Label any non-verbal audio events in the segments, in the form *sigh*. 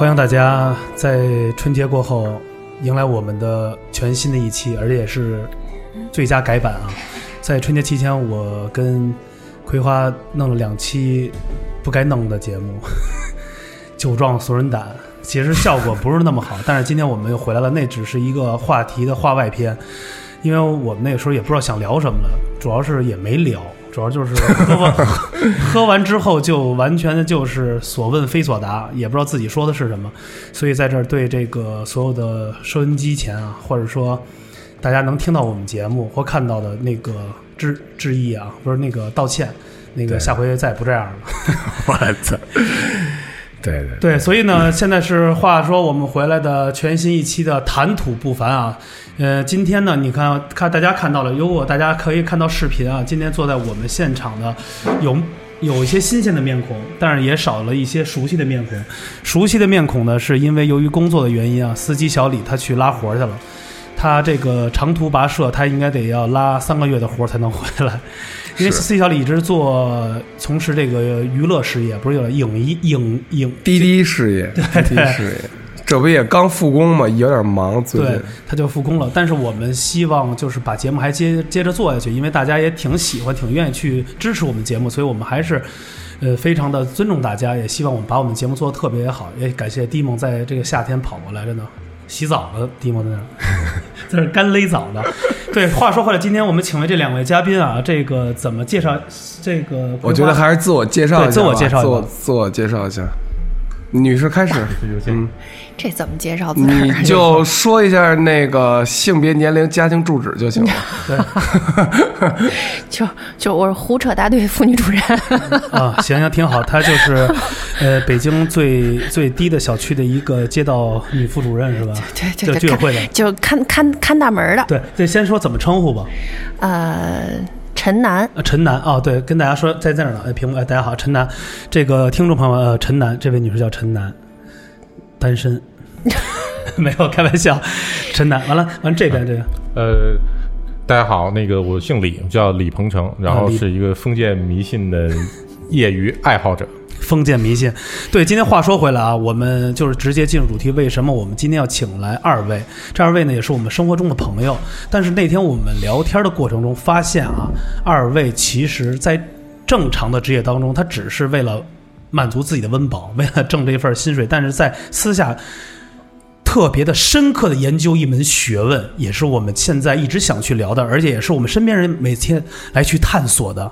嗯、欢迎大家在春节过后迎来我们的全新的一期，而且也是最佳改版啊！*laughs* 在春节期间，我跟葵花弄了两期不该弄的节目，*laughs* 酒壮怂人胆，其实效果不是那么好。但是今天我们又回来了，那只是一个话题的话外篇，因为我们那个时候也不知道想聊什么了，主要是也没聊。主要就是 *laughs* *laughs* 喝完之后就完全的就是所问非所答，也不知道自己说的是什么，所以在这儿对这个所有的收音机前啊，或者说大家能听到我们节目或看到的那个致致意啊，不是那个道歉，那个下回再也不这样了。*laughs* 我操！对对，所以呢，现在是话说我们回来的全新一期的谈吐不凡啊。呃，今天呢，你看看大家看到了，如果大家可以看到视频啊，今天坐在我们现场的有有一些新鲜的面孔，但是也少了一些熟悉的面孔。熟悉的面孔呢，是因为由于工作的原因啊，司机小李他去拉活去了。他这个长途跋涉，他应该得要拉三个月的活才能回来，因为 C 小李一直做从事这个娱乐事业，不是有点影一影影滴滴事业，滴滴事业，这不也刚复工嘛？有点忙，最对。，他就复工了。但是我们希望就是把节目还接接着做下去，因为大家也挺喜欢、挺愿意去支持我们节目，所以我们还是呃非常的尊重大家，也希望我们把我们节目做的特别好。也感谢迪蒙在这个夏天跑过来，真的洗澡的，迪蒙在那儿，*laughs* 在那儿干勒澡呢。*laughs* 对，话说回来，今天我们请来这两位嘉宾啊，这个怎么介绍？这个我觉得还是自我介绍一下自我介绍一下自我自我介绍一下。女士开始，*laughs* 嗯，这怎么介绍自个儿你啊？就说一下那个性别、年龄、家庭住址就行了。对 *laughs* 就就我是胡扯大队妇女主任，啊，行行挺好。她就是 *laughs* 呃北京最最低的小区的一个街道女副主任是吧？对就居委会的。就看看看大门的。对，这先说怎么称呼吧。呃，陈楠，呃，陈楠啊、对，跟大家说在这儿呢。哎，屏幕，哎，大家好，陈楠，这个听众朋友，呃，陈楠，这位女士叫陈楠，单身，*laughs* 没有开玩笑，陈楠。完了，完了这边这个，*laughs* 呃，大家好，那个我姓李，叫李鹏程，然后是一个封建迷信的业余爱好者。封建迷信。对，今天话说回来啊，我们就是直接进入主题。为什么我们今天要请来二位？这二位呢，也是我们生活中的朋友。但是那天我们聊天的过程中发现啊，二位其实在正常的职业当中，他只是为了满足自己的温饱，为了挣这份薪水，但是在私下。特别的深刻的研究一门学问，也是我们现在一直想去聊的，而且也是我们身边人每天来去探索的，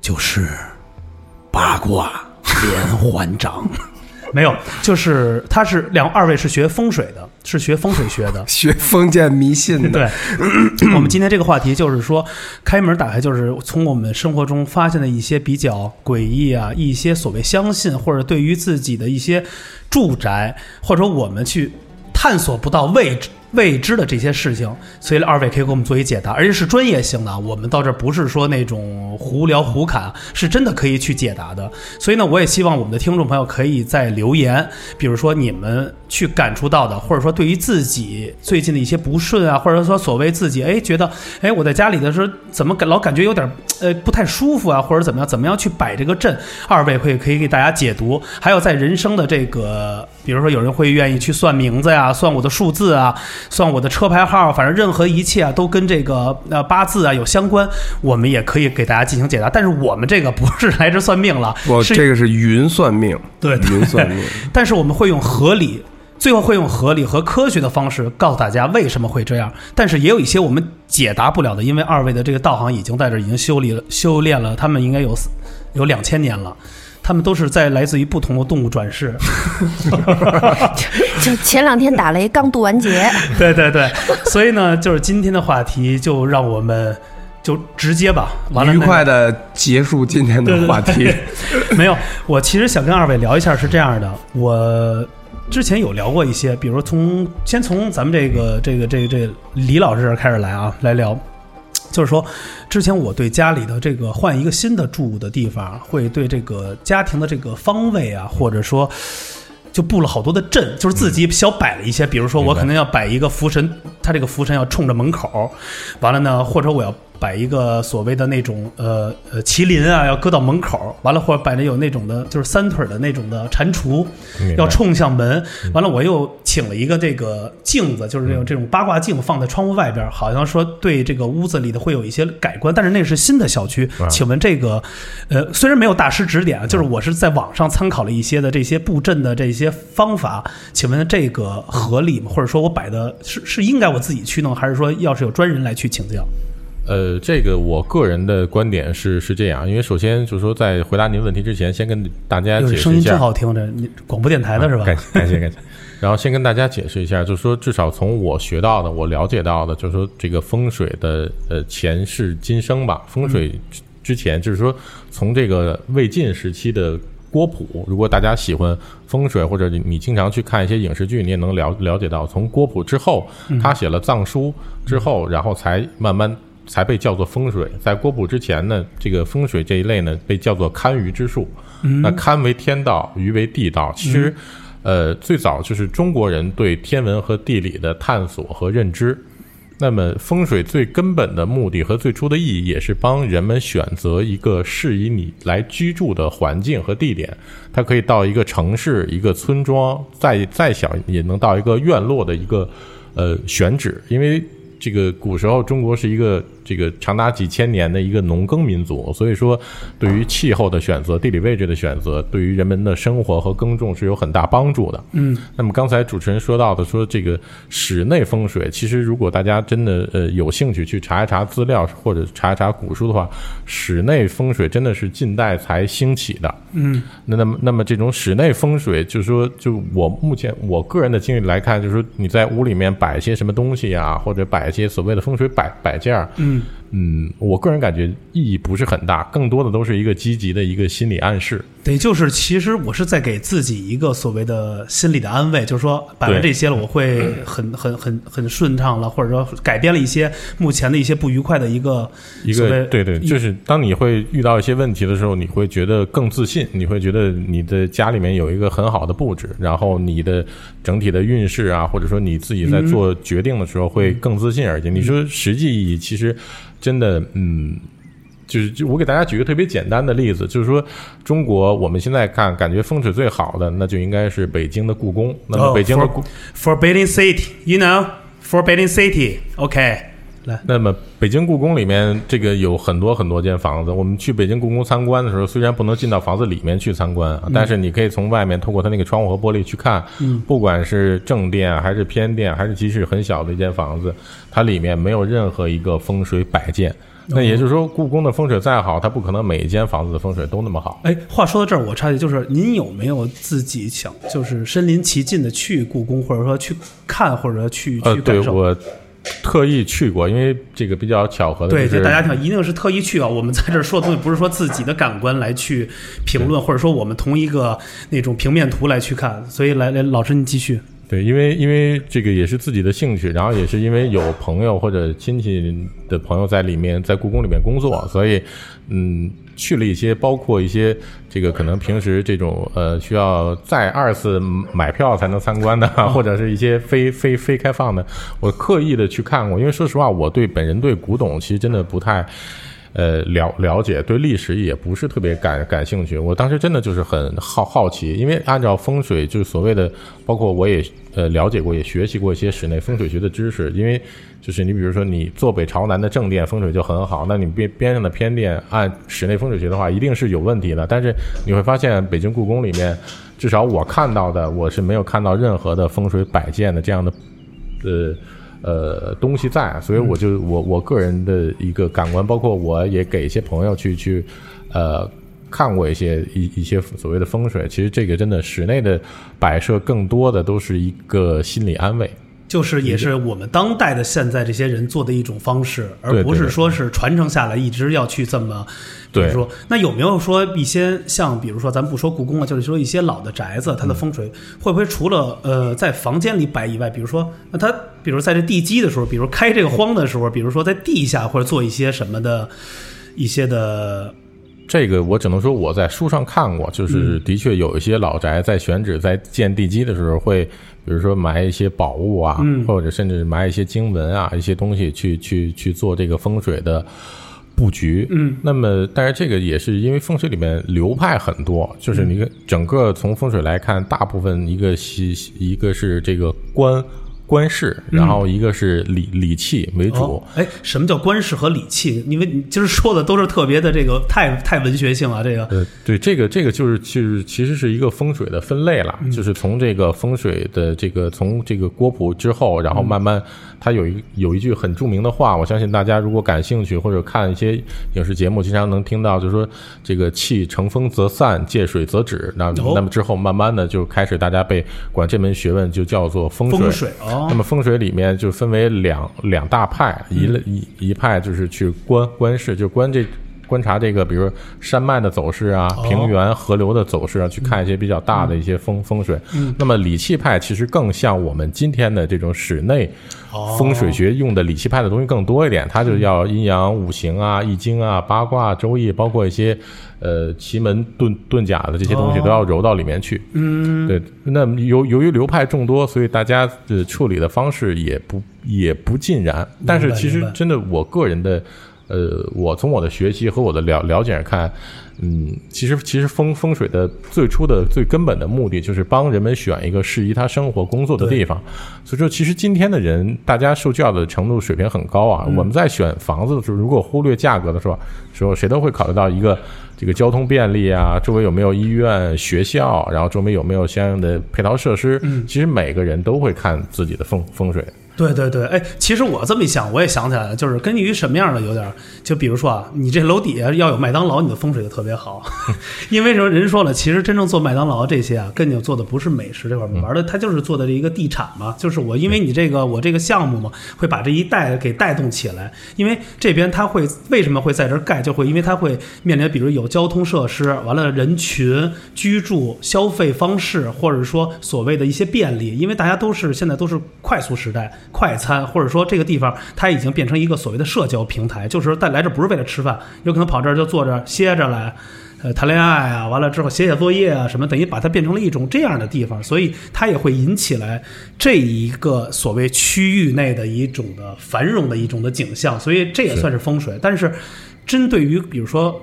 就是八卦连环掌。*laughs* 没有，就是他是两二位是学风水的，是学风水学的。*laughs* 学封建迷信的，对，*clears throat* 我们今天这个话题就是说，开门打开就是从我们生活中发现的一些比较诡异啊，一些所谓相信或者对于自己的一些住宅，或者说我们去探索不到未知未知的这些事情，所以二位可以给我们做一解答，而且是专业性的。我们到这儿不是说那种胡聊胡侃，是真的可以去解答的。所以呢，我也希望我们的听众朋友可以在留言，比如说你们去感触到的，或者说对于自己最近的一些不顺啊，或者说所谓自己哎觉得哎我在家里的时候怎么感老感觉有点呃不太舒服啊，或者怎么样，怎么样去摆这个阵，二位会可以给大家解读。还有在人生的这个，比如说有人会愿意去算名字呀，算我的数字啊，算我的车牌号，反正任何一切啊都跟这个呃八字啊有相关，我们也可以给大家进行解答。但是我们这个不是来这算命了，是我这个是云算命，对对云算命。*laughs* 但是我们会用合理，最后会用合理和科学的方式告诉大家为什么会这样。但是也有一些我们解答不了的，因为二位的这个道行已经在这儿已经修理了修炼了，他们应该有有两千年了。他们都是在来自于不同的动物转世，*laughs* 就前两天打雷刚渡完劫，*laughs* 对对对，所以呢，就是今天的话题，就让我们就直接吧，完了、愉快的结束今天的话题。*laughs* 没有，我其实想跟二位聊一下，是这样的，我之前有聊过一些，比如从先从咱们这个这个这个这个李老师这儿开始来啊，来聊。就是说，之前我对家里的这个换一个新的住的地方，会对这个家庭的这个方位啊，或者说就布了好多的阵，就是自己小摆了一些，比如说我可能要摆一个福神，他这个福神要冲着门口，完了呢，或者我要摆一个所谓的那种呃呃麒麟啊，要搁到门口，完了或者摆着有那种的，就是三腿的那种的蟾蜍，要冲向门。完了，我又请了一个这个镜子，就是这种这种八卦镜放在窗户外边，好像说对这个屋子里的会有一些改观。但是那是新的小区，啊请问这个呃虽然没有大师指点啊，就是我是在网上参考了一些的这些布阵的这些方法，请问这个合理吗？或者说我摆的是是应该我自己去弄，还是说要是有专人来去请教？呃，这个我个人的观点是是这样，因为首先就是说，在回答您问题之前，先跟大家解释一下声音真。好听，这你广播电台的是吧？感谢感谢感谢。然后先跟大家解释一下，就是说，至少从我学到的、我了解到的，就是说这个风水的呃前世今生吧。风水之之前，就是说从这个魏晋时期的郭璞，如果大家喜欢风水，或者你你经常去看一些影视剧，你也能了了解到，从郭璞之后，他写了藏书之后，然后才慢慢。才被叫做风水，在郭璞之前呢，这个风水这一类呢，被叫做堪舆之术。那堪为天道，舆为地道。其实，呃，最早就是中国人对天文和地理的探索和认知。那么，风水最根本的目的和最初的意义，也是帮人们选择一个适宜你来居住的环境和地点。它可以到一个城市、一个村庄，再再小也能到一个院落的一个呃选址，因为。这个古时候，中国是一个这个长达几千年的一个农耕民族，所以说对于气候的选择、地理位置的选择，对于人们的生活和耕种是有很大帮助的。嗯，那么刚才主持人说到的，说这个室内风水，其实如果大家真的呃有兴趣去查一查资料或者查一查古书的话，室内风水真的是近代才兴起的。嗯，那那么那么这种室内风水，就是说，就我目前我个人的经历来看，就是说你在屋里面摆一些什么东西啊，或者摆一些所谓的风水摆摆件儿，嗯 Mm. 嗯，我个人感觉意义不是很大，更多的都是一个积极的一个心理暗示。对，就是其实我是在给自己一个所谓的心理的安慰，就是说摆完这些了，我会很很很很顺畅了，或者说改变了一些目前的一些不愉快的一个一个对对，就是当你会遇到一些问题的时候，你会觉得更自信，你会觉得你的家里面有一个很好的布置，然后你的整体的运势啊，或者说你自己在做决定的时候会更自信而且你说实际意义，其实真的嗯。就是，就我给大家举个特别简单的例子，就是说，中国我们现在看，感觉风水最好的，那就应该是北京的故宫。那么哦北京的 for- 故，Forbidden City，you know，Forbidden City，OK，、来，那么北京故宫里面这个有很多很多间房子，我们去北京故宫参观的时候，虽然不能进到房子里面去参观，但是你可以从外面透过它那个窗户和玻璃去看，嗯不管是正殿还是偏殿，还是即使很小的一间房子，它里面没有任何一个风水摆件。那也就是说，故宫的风水再好，它不可能每一间房子的风水都那么好。哎，话说到这儿，我插一句，就是您有没有自己想，就是身临其境的去故宫，或者说去看，或者说去呃，去感受？对我特意去过，因为这个比较巧合的、对，就是，这大家听，一定是特意去啊！我们在这儿说的东西，不是说自己的感官来去评论，或者说我们同一个那种平面图来去看。所以来，来，老师你继续。对，因为因为这个也是自己的兴趣，然后也是因为有朋友或者亲戚的朋友在里面，在故宫里面工作，所以嗯，去了一些，包括一些这个可能平时这种呃需要再二次买票才能参观的，或者是一些非非非开放的，我刻意的去看过，因为说实话，我对本人对古董其实真的不太。呃，了了解对历史也不是特别感感兴趣。我当时真的就是很好好奇，因为按照风水就是所谓的，包括我也呃了解过，也学习过一些室内风水学的知识。因为就是你比如说你坐北朝南的正殿风水就很好，那你边边上的偏殿按室内风水学的话，一定是有问题的。但是你会发现，北京故宫里面，至少我看到的，我是没有看到任何的风水摆件的这样的呃。呃，东西在，所以我就我我个人的一个感官，包括我也给一些朋友去去，呃，看过一些一一些所谓的风水，其实这个真的室内的摆设更多的都是一个心理安慰。就是也是我们当代的现在这些人做的一种方式，而不是说是传承下来一直要去这么。比如对说，那有没有说一些像，比如说，咱不说故宫了，就是说一些老的宅子，它的风水会不会除了呃在房间里摆以外，比如说，那它比如在这地基的时候，比如开这个荒的时候，比如说在地下或者做一些什么的一些的这个我只能说我在书上看过，就是的确有一些老宅在选址、在建地基的时候会，比如说埋一些宝物啊，或者甚至埋一些经文啊一些东西去去去做这个风水的。布局，嗯，那么但是这个也是因为风水里面流派很多，就是你整个从风水来看，大部分一个西一个是这个官。官式，然后一个是礼礼器为主。哎，什么叫官式和礼器？因为你今儿说的都是特别的这个太太文学性了。这个，呃，对，这个这个就是就是其实是一个风水的分类了，就是从这个风水的这个从这个郭璞之后，然后慢慢，他有一有一句很著名的话，我相信大家如果感兴趣或者看一些影视节目，经常能听到，就是说这个气乘风则散，借水则止。那那么之后慢慢的就开始大家被管这门学问就叫做风水。风水哦。那么风水里面就分为两两大派，一一一派就是去观观世，就观这观察这个，比如山脉的走势啊，平原河流的走势啊，去看一些比较大的一些风风水。那么理气派其实更像我们今天的这种室内风水学用的理气派的东西更多一点，它就要阴阳五行啊、易经啊、八卦、周易，包括一些。呃，奇门遁遁甲的这些东西都要揉到里面去。嗯，对。那由由于流派众多，所以大家的处理的方式也不也不尽然。但是其实真的，我个人的，呃，我从我的学习和我的了了解看。嗯，其实其实风风水的最初的最根本的目的就是帮人们选一个适宜他生活工作的地方。所以说，其实今天的人，大家受教的程度水平很高啊。我们在选房子的时候，如果忽略价格的时候，时候谁都会考虑到一个这个交通便利啊，周围有没有医院、学校，然后周围有没有相应的配套设施。其实每个人都会看自己的风风水。对对对，哎，其实我这么一想，我也想起来了，就是根据于什么样的有点，就比如说啊，你这楼底下要有麦当劳，你的风水就特别好，*laughs* 因为什么？人说了，其实真正做麦当劳这些啊，跟你做的不是美食这块玩的，他就是做的这一个地产嘛，就是我因为你这个我这个项目嘛，会把这一带给带动起来，因为这边他会为什么会在这儿盖，就会因为他会面临比如有交通设施，完了人群居住消费方式，或者说所谓的一些便利，因为大家都是现在都是快速时代。快餐，或者说这个地方它已经变成一个所谓的社交平台，就是带来这不是为了吃饭，有可能跑这儿就坐着歇着来，呃，谈恋爱啊，完了之后写写作业啊什么，等于把它变成了一种这样的地方，所以它也会引起来这一个所谓区域内的一种的繁荣的一种的景象，所以这也算是风水。但是针对于比如说。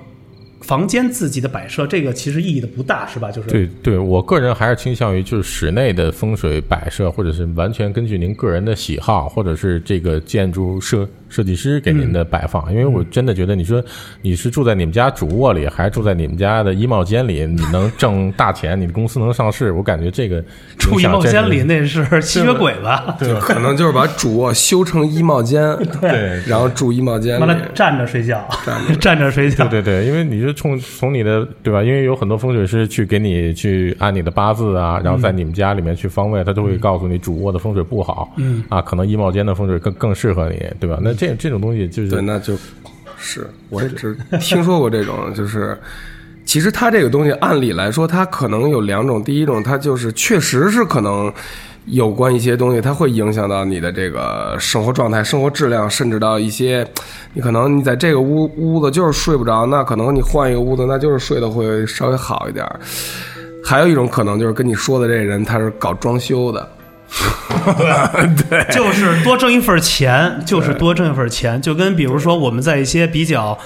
房间自己的摆设，这个其实意义的不大，是吧？就是对对，我个人还是倾向于就是室内的风水摆设，或者是完全根据您个人的喜好，或者是这个建筑设。设计师给您的摆放，因为我真的觉得，你说你是住在你们家主卧里，还是住在你们家的衣帽间里，*laughs* 你能挣大钱，你的公司能上市，我感觉这个 *laughs* 住衣帽间里那是吸血鬼吧？对，可能就是把主卧修成衣帽间，对，然后住衣帽间，完了站着睡觉，站着睡觉，对对对，因为你是冲从你的对吧？因为有很多风水师去给你去按你的八字啊，然后在你们家里面去方位，他都会告诉你主卧的风水不好，嗯。啊，可能衣帽间的风水更更适合你，对吧？那这这种东西就是对，那就是我也是听说过这种，就是其实它这个东西，按理来说，它可能有两种。第一种，它就是确实是可能有关一些东西，它会影响到你的这个生活状态、生活质量，甚至到一些你可能你在这个屋屋子就是睡不着，那可能你换一个屋子，那就是睡得会稍微好一点。还有一种可能就是跟你说的这人，他是搞装修的。对，*laughs* 就是多挣一份钱，就是多挣一份钱，就跟比如说我们在一些比较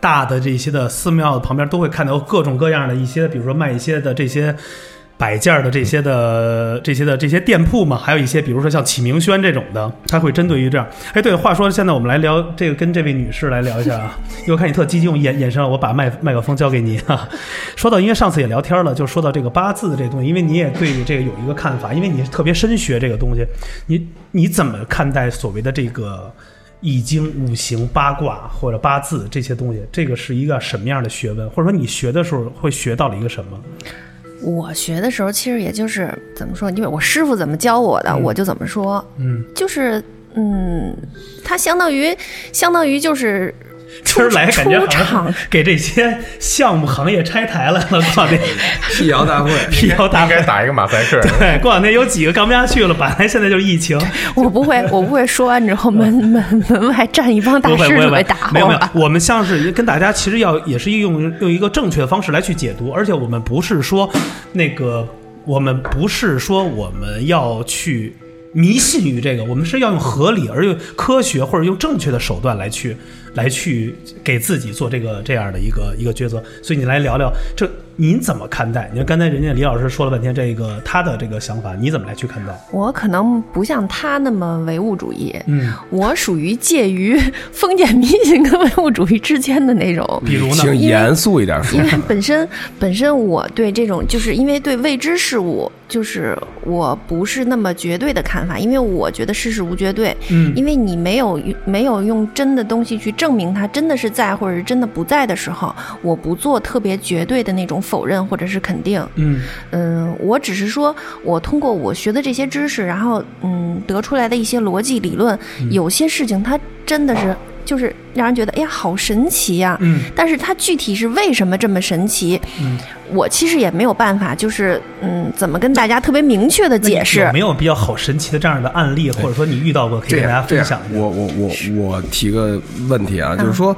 大的这些的寺庙旁边，都会看到各种各样的一些，比如说卖一些的这些。摆件的这些的这些的这些店铺嘛，还有一些，比如说像启明轩这种的，它会针对于这样。哎，对，话说现在我们来聊这个，跟这位女士来聊一下啊。*laughs* 因为我看你特积极，用眼眼神，我把麦麦克风交给你啊。*laughs* 说到，因为上次也聊天了，就说到这个八字这东西，因为你也对这个有一个看法，因为你特别深学这个东西，你你怎么看待所谓的这个易经、五行、八卦或者八字这些东西？这个是一个什么样的学问？或者说你学的时候会学到了一个什么？我学的时候，其实也就是怎么说，因为我师傅怎么教我的，我就怎么说。嗯，就是嗯，他相当于相当于就是 *laughs* 今儿来感觉好像给这些项目行业拆台来了，过两天辟谣大会，*laughs* 辟谣大会。应该打一个马赛克。*laughs* 对，过两天有几个干不下去了，本来现在就是疫情，我不会，我不会说完之后门门门外站一帮大师准备打没有没有，我们像是跟大家其实要也是用用一个正确的方式来去解读，而且我们不是说那个，我们不是说我们要去迷信于这个，我们是要用合理而又科学或者用正确的手段来去来去给自己做这个这样的一个一个抉择。所以你来聊聊这您怎么看待？你看刚才人家李老师说了半天这个他的这个想法，你怎么来去看待？我可能不像他那么唯物主义，嗯，我属于介于封建迷信跟唯物主义之间的那种。比如呢？请严肃一点说因。为本身本身我对这种，就是因为对未知事物，就是我不是那么绝对的看法，因为我觉得世事无绝对，嗯因为你没有没有用真的东西去证明它真的是在或者是真的不在的时候，我不做特别绝对的那种否认或者是肯定，嗯。嗯，我只是说，我通过我学的这些知识，然后嗯得出来的一些逻辑理论，嗯。有些事情它真的是就是让人觉得哎呀好神奇呀、嗯。但是它具体是为什么这么神奇，嗯。我其实也没有办法，就是嗯怎么跟大家特别明确的解释。有没。有比较好神奇的这样的案例，或者说你遇到过，可以这跟大家分享一，下？我我我我提个问题啊，就是嗯。说，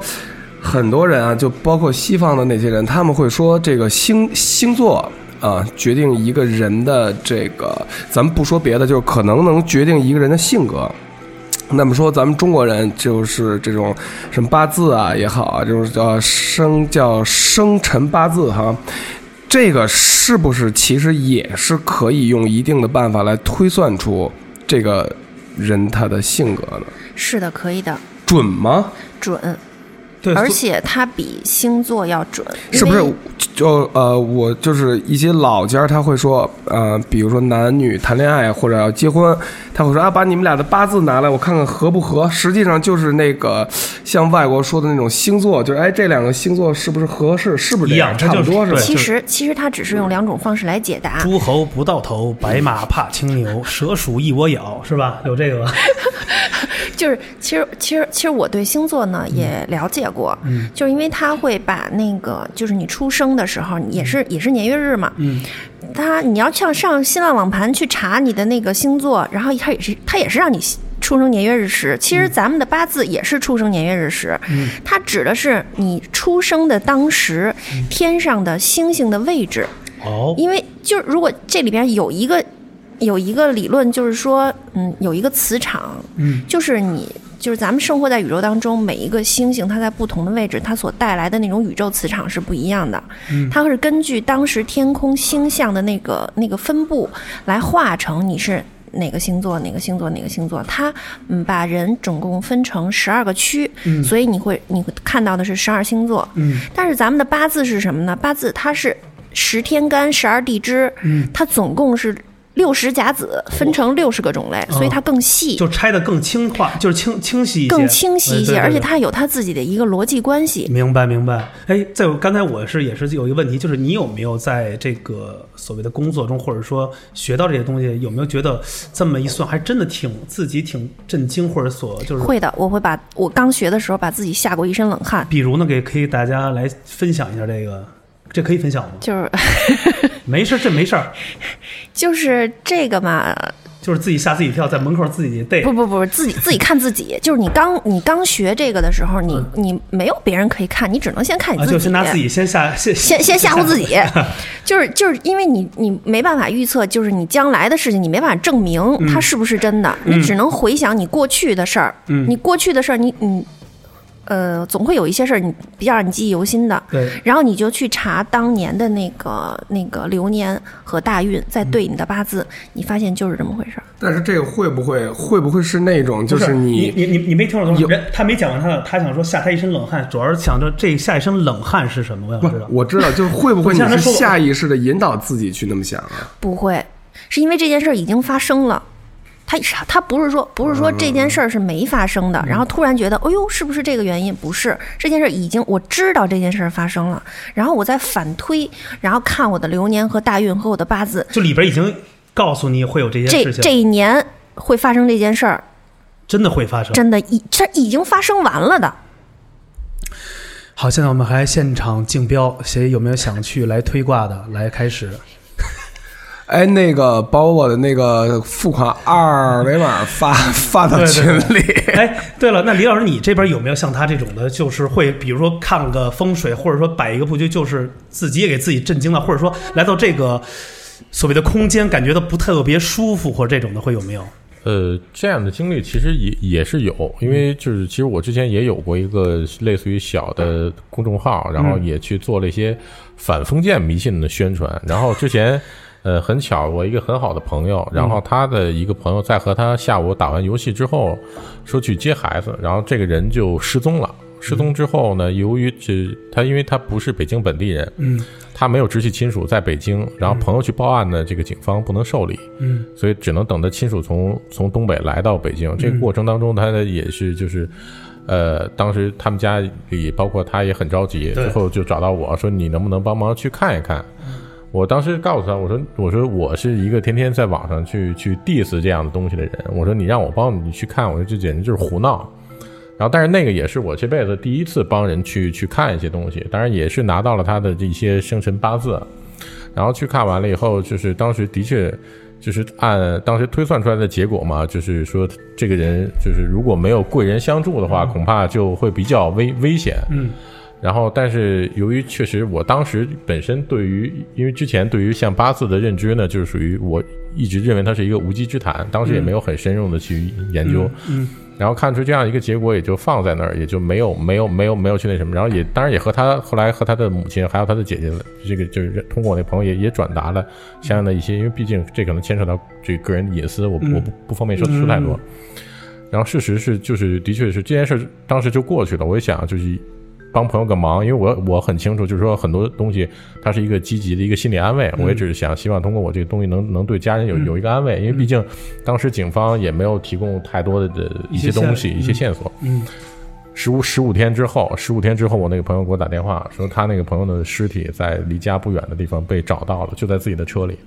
很多人啊，就包括西方的那些人，他们会说这个星星座。啊，决定一个人的这个，咱们不说别的，就是可能能决定一个人的性格。那么说，咱们中国人就是这种什么八字啊也好啊，就是叫生叫生辰八字哈，这个是不是其实也是可以用一定的办法来推算出这个人他的性格呢？是的，可以的，准吗？准，对，而且它比星座要准，是不是？就呃，我就是一些老家他会说，呃，比如说男女谈恋爱或者要结婚，他会说啊，把你们俩的八字拿来，我看看合不合。实际上就是那个像外国说的那种星座，就是哎，这两个星座是不是合适？是不是这样？差不多是吧？其实其实他只是用两种方式来解答。诸侯不到头，白马怕青牛，蛇鼠一窝咬，是吧？有这个吧？*laughs* *laughs* 就是其实其实其实我对星座呢也了解过，嗯。就是因为他会把那个就是你出生的时候也是也是年月日嘛，嗯，他你要像上新浪网盘去查你的那个星座，然后他也是他也是让你出生年月日时。其实咱们的八字也是出生年月日时，嗯。它指的是你出生的当时天上的星星的位置。哦，因为就是如果这里边有一个有一个理论，就是说，嗯，有一个磁场，嗯，就是你就是咱们生活在宇宙当中，每一个星星它在不同的位置，它所带来的那种宇宙磁场是不一样的。嗯它是根据当时天空星象的那个那个分布来化成你是。哪个星座？哪个星座？哪个星座？它嗯，把人总共分成十二个区，嗯所以你会你会看到的是十二星座。嗯但是咱们的八字是什么呢？八字它是十天干、十二地支，嗯，它总共是六十甲子，分成六十个种类，所以它更细。就拆的更轻化，就是清清晰一些，更清晰一些，而且它有它自己的一个逻辑关系。明白明白。哎，在我刚才我是也是有一个问题，就是你有没有在这个所谓的工作中，或者说学到这些东西，有没有觉得这么一算，还真的挺自己挺震惊，或者所就是会的，我会把我刚学的时候把自己吓过一身冷汗，比如呢，给可以大家来分享一下这个，这可以分享吗？就是 *laughs* 没事，这没事儿，就是这个嘛，就是自己吓自己一跳，在门口自己逮不。不不，自己自己看自己，*laughs* 就是你刚你刚学这个的时候，你你没有别人可以看，你只能先看你自己，就先拿自己先吓先先先吓唬自己，*laughs* 就是就是因为你你没办法预测，就是你将来的事情，你没办法证明它是不是真的，你只能回想你过去的事儿。嗯。你过去的事儿，你你呃，总会有一些事儿你比较让你记忆犹新的。对，然后你就去查当年的那个那个流年和大运，再对你的八字，你发现就是这么回事儿。但是这个会不会会不会是那种就是你你你你没听我说有人，他没讲完他的，他想说吓他一身冷汗，主要是想着这下一身冷汗是什么，我想知道。我知道，就是会不会你是下意识的引导自己去那么想啊？不会，是因为这件事儿已经发生了。他他不是说不是说这件事儿是没发生的，然后突然觉得，哎呦，是不是这个原因？不是，这件事儿已经我知道这件事儿发生了，然后我再反推，然后看我的流年和大运和我的八字，就里边已经告诉你会有这些这事情，这一年会发生这件事儿，真的会发生。真的已这已经发生完了的。好，现在我们还现场竞标，谁有没有想去来推卦的？来开始。哎，那个把我的那个付款二维码发发到群里。哎，对了，那李老师，你这边有没有像他这种的，就是会比如说看个风水，或者说摆一个布局，就是自己也给自己震惊了，或者说来到这个所谓的空间，感觉到不特别舒服，或者这种的会有没有？呃，这样的经历其实也也是有，因为就是其实我之前也有过一个类似于小的公众号，然后也去做了一些反封建迷信的宣传。然后之前，呃，很巧，我一个很好的朋友，然后他的一个朋友在和他下午打完游戏之后，说去接孩子，然后这个人就失踪了。失踪之后呢，由于这他因为他不是北京本地人，嗯他没有直系亲属在北京，然后朋友去报案呢，这个警方不能受理，嗯所以只能等他亲属从从东北来到北京。这个过程当中，他呢也是就是，呃，当时他们家里包括他也很着急，最后就找到我说你能不能帮忙去看一看。我当时告诉他，我说我说我是一个天天在网上去去 diss 这样的东西的人，我说你让我帮你去看，我说这简直就是胡闹。然后，但是那个也是我这辈子第一次帮人去去看一些东西，当然也是拿到了他的这些生辰八字，然后去看完了以后，就是当时的确就是按当时推算出来的结果嘛，就是说这个人就是如果没有贵人相助的话，恐怕就会比较危危险。嗯然后，但是由于确实我当时本身对于，因为之前对于像八字的认知呢，就是属于我一直认为它是一个无稽之谈，当时也没有很深入的去研究。嗯然后看出这样一个结果，也就放在那儿，也就没有没有没有没有去那什么。然后也当然也和他后来和他的母亲还有他的姐姐，这个就是通过我那朋友也也转达了相应的一些，因为毕竟这可能牵扯到这个个人隐私，我嗯我不不方便说说太多。然后事实是，就是的确是这件事当时就过去了。我也想就是帮朋友个忙，因为我我很清楚，就是说很多东西它是一个积极的一个心理安慰。我也只是想希望通过我这个东西能能对家人有有一个安慰，因为毕竟当时警方也没有提供太多的的一些东西、一些线索。嗯十五十五天之后，十五天之后，我那个朋友给我打电话说，他那个朋友的尸体在离家不远的地方被找到了，就在自己的车里。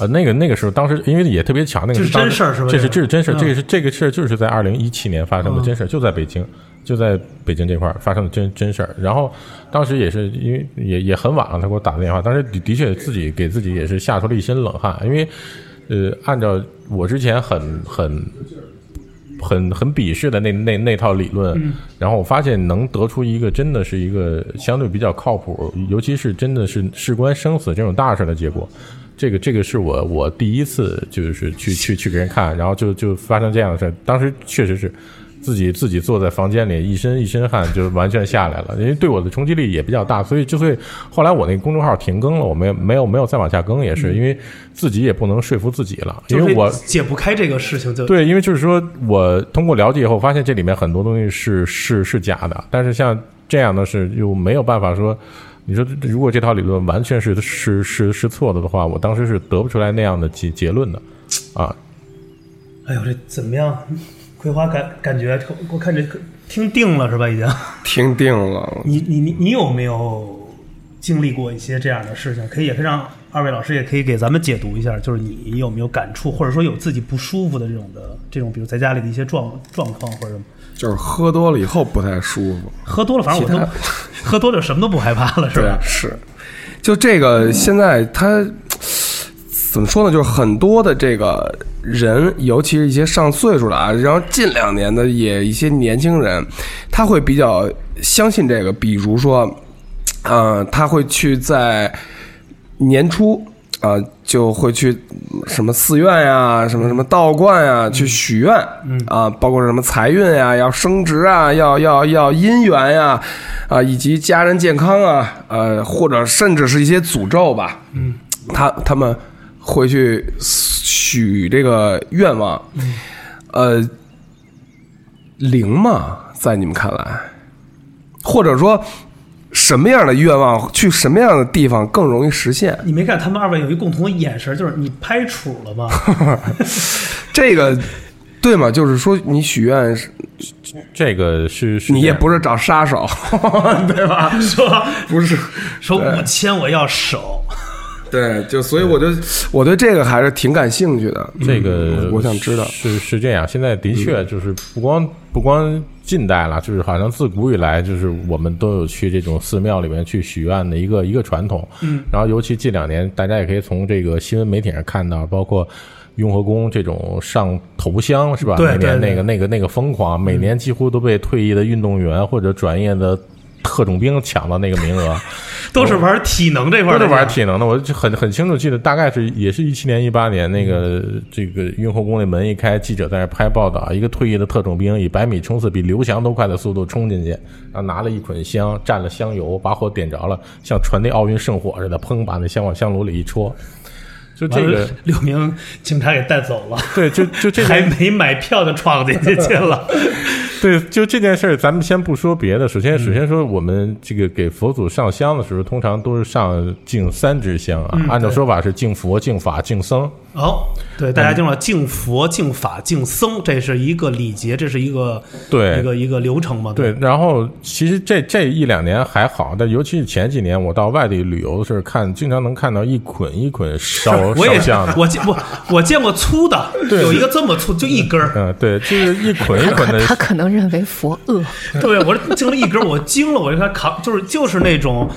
呃，那个那个时候，当时因为也特别巧，那个是真事儿是吧这是这是真事儿，嗯这个是这个事儿就是在二零一七年发生的嗯真事儿，就在北京，就在北京这块儿发生的真真事儿。然后当时也是因为也也很晚了，他给我打的电话，当时的的确自己给自己也是吓出了一身冷汗，因为呃，按照我之前很很很很鄙视的那那那套理论，然后我发现能得出一个真的是一个相对比较靠谱，尤其是真的是事关生死这种大事的结果。这个这个是我我第一次就是去去去给人看，然后就就发生这样的事儿。当时确实是自己自己坐在房间里，一身一身汗，就完全下来了。因为对我的冲击力也比较大，所以之所以后来我那个公众号停更了，我没有没有没有再往下更，也是因为自己也不能说服自己了，因为我解不开这个事情就，对，因为就是说我通过了解以后，发现这里面很多东西是是是假的，但是像这样的是又没有办法说，你说如果这套理论完全是是是是错的的话，我当时是得不出来那样的结结论的，啊，哎呦，这怎么样？葵花感感觉，我看这听定了是吧？已经。*laughs* 听定了，你你你你有没有经历过一些这样的事情？可以也可以让二位老师也可以给咱们解读一下，就是你有没有感触，或者说有自己不舒服的这种的这种，比如在家里的一些状状况或者什么。就是喝多了以后不太舒服。喝多了，反正我都喝多了，什么都不害怕了，是吧？是，就这个现在他怎么说呢？就是很多的这个人，尤其是一些上岁数的啊，然后近两年的也一些年轻人，他会比较相信这个，比如说，呃，他会去在年初。啊、就会去什么寺院呀、什么什么道观呀、去许愿，啊，包括什么财运呀、要升职啊，要要要姻缘呀，啊，以及家人健康啊，呃，或者甚至是一些诅咒吧，嗯，他他们会去许这个愿望，呃，灵吗？在你们看来，或者说什么样的愿望去什么样的地方更容易实现？你没看他们二位有一共同的眼神，就是你拍杵了吗？*laughs* 这个对吗？就是说你许愿是，这个是是你也不是找杀手，*laughs* 对吧？说不是，说我牵我要手，对，就所以我就我对这个还是挺感兴趣的。这个嗯我想知道，是是这样。现在的确就是不光不光近代了，就是好像自古以来，就是我们都有去这种寺庙里面去许愿的一个一个传统。嗯，然后尤其近两年，大家也可以从这个新闻媒体上看到，包括。雍和宫这种上头香是吧？对每年那个那个那个疯狂，每年几乎都被退役的运动员或者转业的特种兵抢到那个名额。*laughs* 都是玩体能这块儿，都是玩体能的，我就很很清楚记得，大概是也是一七年、一八年那个这个雍和宫那门一开，记者在那拍报道，一个退役的特种兵以百米冲刺比刘翔都快的速度冲进去，然后拿了一捆香，蘸了香油，把火点着了，像传递奥运圣火似的，砰把那香往香炉里一戳。就这个，六名警察给带走了，*laughs* 对，就就这 *laughs* 还没买票就闯进去去了。*laughs* 对，就这件事儿，咱们先不说别的。首嗯先，首先说我们这个给佛祖上香的时候，通常都是上敬三支香啊。嗯按照说法是敬佛、敬法、敬僧。哦，对，大家听了敬佛、敬法、敬僧，这是一个礼节，这是一个对一个一个流程嘛？对，然后其实这这一两年还好，但尤其是前几年，我到外地旅游的时候看，经常能看到一捆一捆烧 *laughs* 我也是烧香的。我见我我见过粗的，对有一个这么粗，就一根儿。嗯，对，就是一捆一捆的他可能认为佛恶，*laughs* 对，我这经了一根儿，我惊了，我就他扛，就是就是那种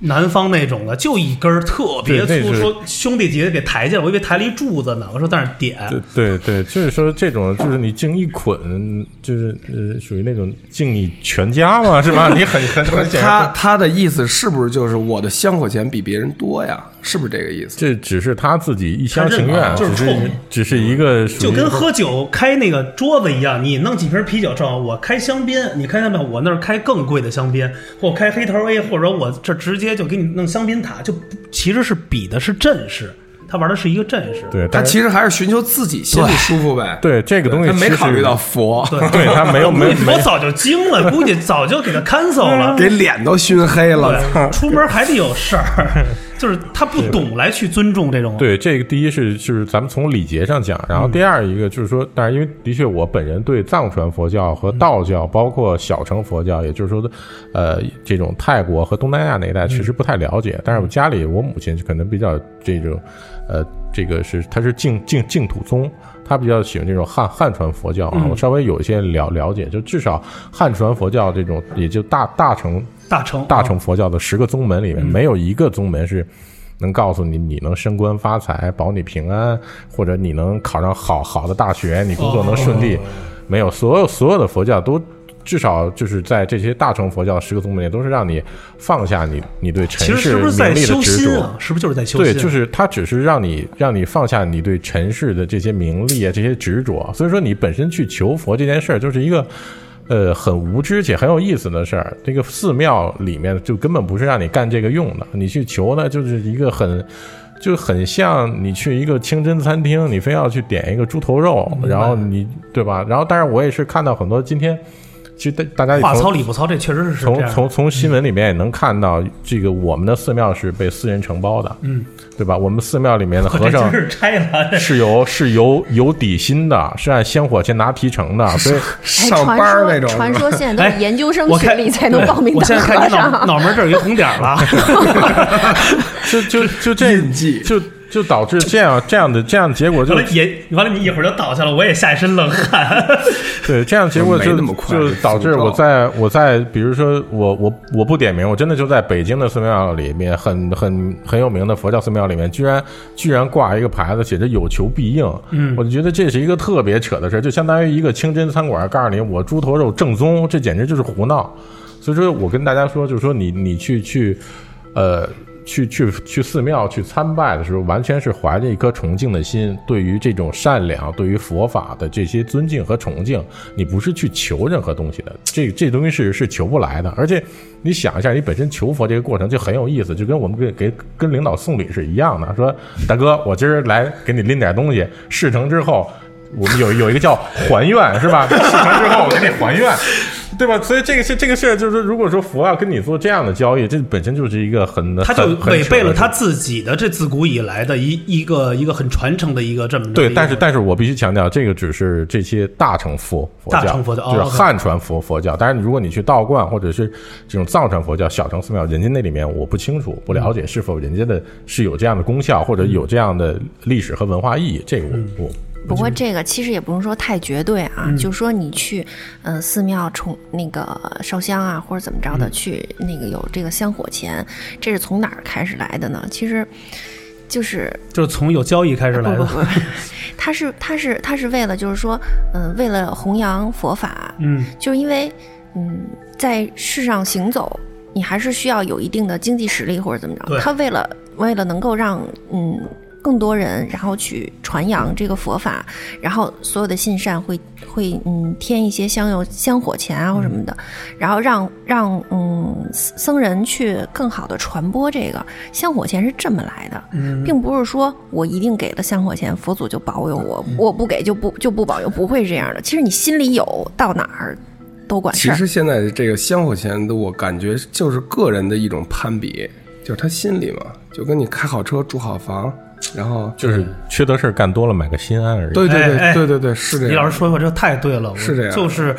南方那种的，就一根儿特别粗，说兄弟几个给抬起来，我以为抬了一柱子呢，我说在那点。对对对，就是说这种，就是你敬一捆，就是呃，属于那种敬你全家嘛，是吧？你很很很他，他的意思是不是就是我的香火钱比别人多呀？是不是这个意思？这只是他自己一厢情愿，就是只是冲只是一个就跟喝酒开那个桌子一样，你弄几瓶啤酒正好，我开香槟，你开香槟，我那儿开更贵的香槟，或开黑桃 A，或者我这直接就给你弄香槟塔，就其实是比的是阵势，他玩的是一个阵势。对，他其实还是寻求自己心里舒服呗。*laughs* 对这个东西他没考虑到佛，*laughs* 对他没有 *laughs* 没有没有我早就惊了，估计早就给他 cancel 了。给脸都熏黑了。对，出门还得有事儿，就是他不懂来去尊重这种。对，这个第一是就是咱们从礼节上讲，然后第二一个就是说，但是因为的确我本人对藏传佛教和道教，包括小乘佛教，也就是说，呃，这种泰国和东南亚那一带确实不太了解。但是我家里我母亲可能比较这种，呃，这个是她是净净净土宗。她比较喜欢这种汉汉传佛教啊，我稍微有一些了了解，就至少汉传佛教这种，也就大大乘大乘大乘佛教的十个宗门里面，没有一个宗门是能告诉你你能升官发财、保你平安，或者你能考上好好的大学，你工作能顺利。没有，所有所有的佛教都至少就是在这些大乘佛教十个宗门里，都是让你放下你你对尘世名利的执着。是不是就是在修对，就是它只是让你让你放下你对尘世的这些名利啊这些执着，所以说你本身去求佛这件事儿就是一个。呃，很无知且很有意思的事儿。这个寺庙里面就根本不是让你干这个用的，你去求呢，就是一个很，就很像你去一个清真餐厅，你非要去点一个猪头肉，然后你对吧？然后，但是我也是看到很多今天，其实大大家也话从糙理不糙，这确实是这从。从从新闻里面也能看到，这个我们的寺庙是被私人承包的，嗯，对吧？我们寺庙里面的和尚是拆了，*laughs* 是由是由有底薪的，是按香火钱拿提成的，所以哎，上传班那种说传说现在都哎是研究生学历才能报名我现当在看你脑和尚。脑门这儿有一红点了，*laughs* 就就就这 *laughs* 印记就就导致这样这样的这样的结果就完了也完了，你一会儿就倒下了，我也下一身冷汗。*laughs* 对这样结果就就导致我在我在比如说我我我不点名，我真的就在北京的寺庙里面很很很有名的佛教寺庙里面，居然居然挂一个牌子写着有求必应，嗯我就觉得这是一个特别扯的事儿，就相当于一个清真餐馆告诉你我猪头肉正宗，这简直就是胡闹。所以说我跟大家说，就是说你你去去，呃，去去去寺庙去参拜的时候，完全是怀着一颗崇敬的心，对于这种善良，对于佛法的这些尊敬和崇敬，你不是去求任何东西的，这这东西是是求不来的。而且你想一下，你本身求佛这个过程就很有意思，就跟我们给给跟领导送礼是一样的，说大哥，我今儿来给你拎点东西，事成之后。我们有有一个叫还愿是吧？事成之后我给你还愿，对吧？所以这个事这个事儿，就是说，如果说佛要跟你做这样的交易，这本身就是一个很他就违背了他自己的这自古以来的一一个一个很传承的一个这么对，但是但是我必须强调，这个只是这些大乘佛佛教，大乘佛教哦就是汉传佛佛教。当然，如果你去道观或者是这种藏传佛教小乘寺庙，人家那里面我不清楚、不了解是否人家的是有这样的功效，或者有这样的历史和文化意义，这个我我不过这个其实也不用说太绝对啊，就说你去，呃，寺庙冲那个烧香啊，或者怎么着的，去那个有这个香火钱，这是从哪儿开始来的呢？其实就是就是从有交易开始来的。不不 *laughs* 不，他是他是他是为了就是说，嗯、为了弘扬佛法，嗯，就是因为嗯，在世上行走，你还是需要有一定的经济实力或者怎么着。他为了为了能够让嗯更多人，然后去传扬这个佛法，然后所有的信善会会嗯添一些香油香火钱啊或什么的，然后让让嗯僧僧人去更好的传播这个香火钱是这么来的，并不是说我一定给了香火钱，佛祖就保佑我，我不给就不就不保佑，不会是这样的。其实你心里有，到哪儿都管。其实现在这个香火钱的，我感觉就是个人的一种攀比，就是他心里嘛，就跟你开好车、住好房，然后就是缺德事儿干多了，买个心安而已。对对对对对对，是这样李老师。说的这太对了，我是这样就是。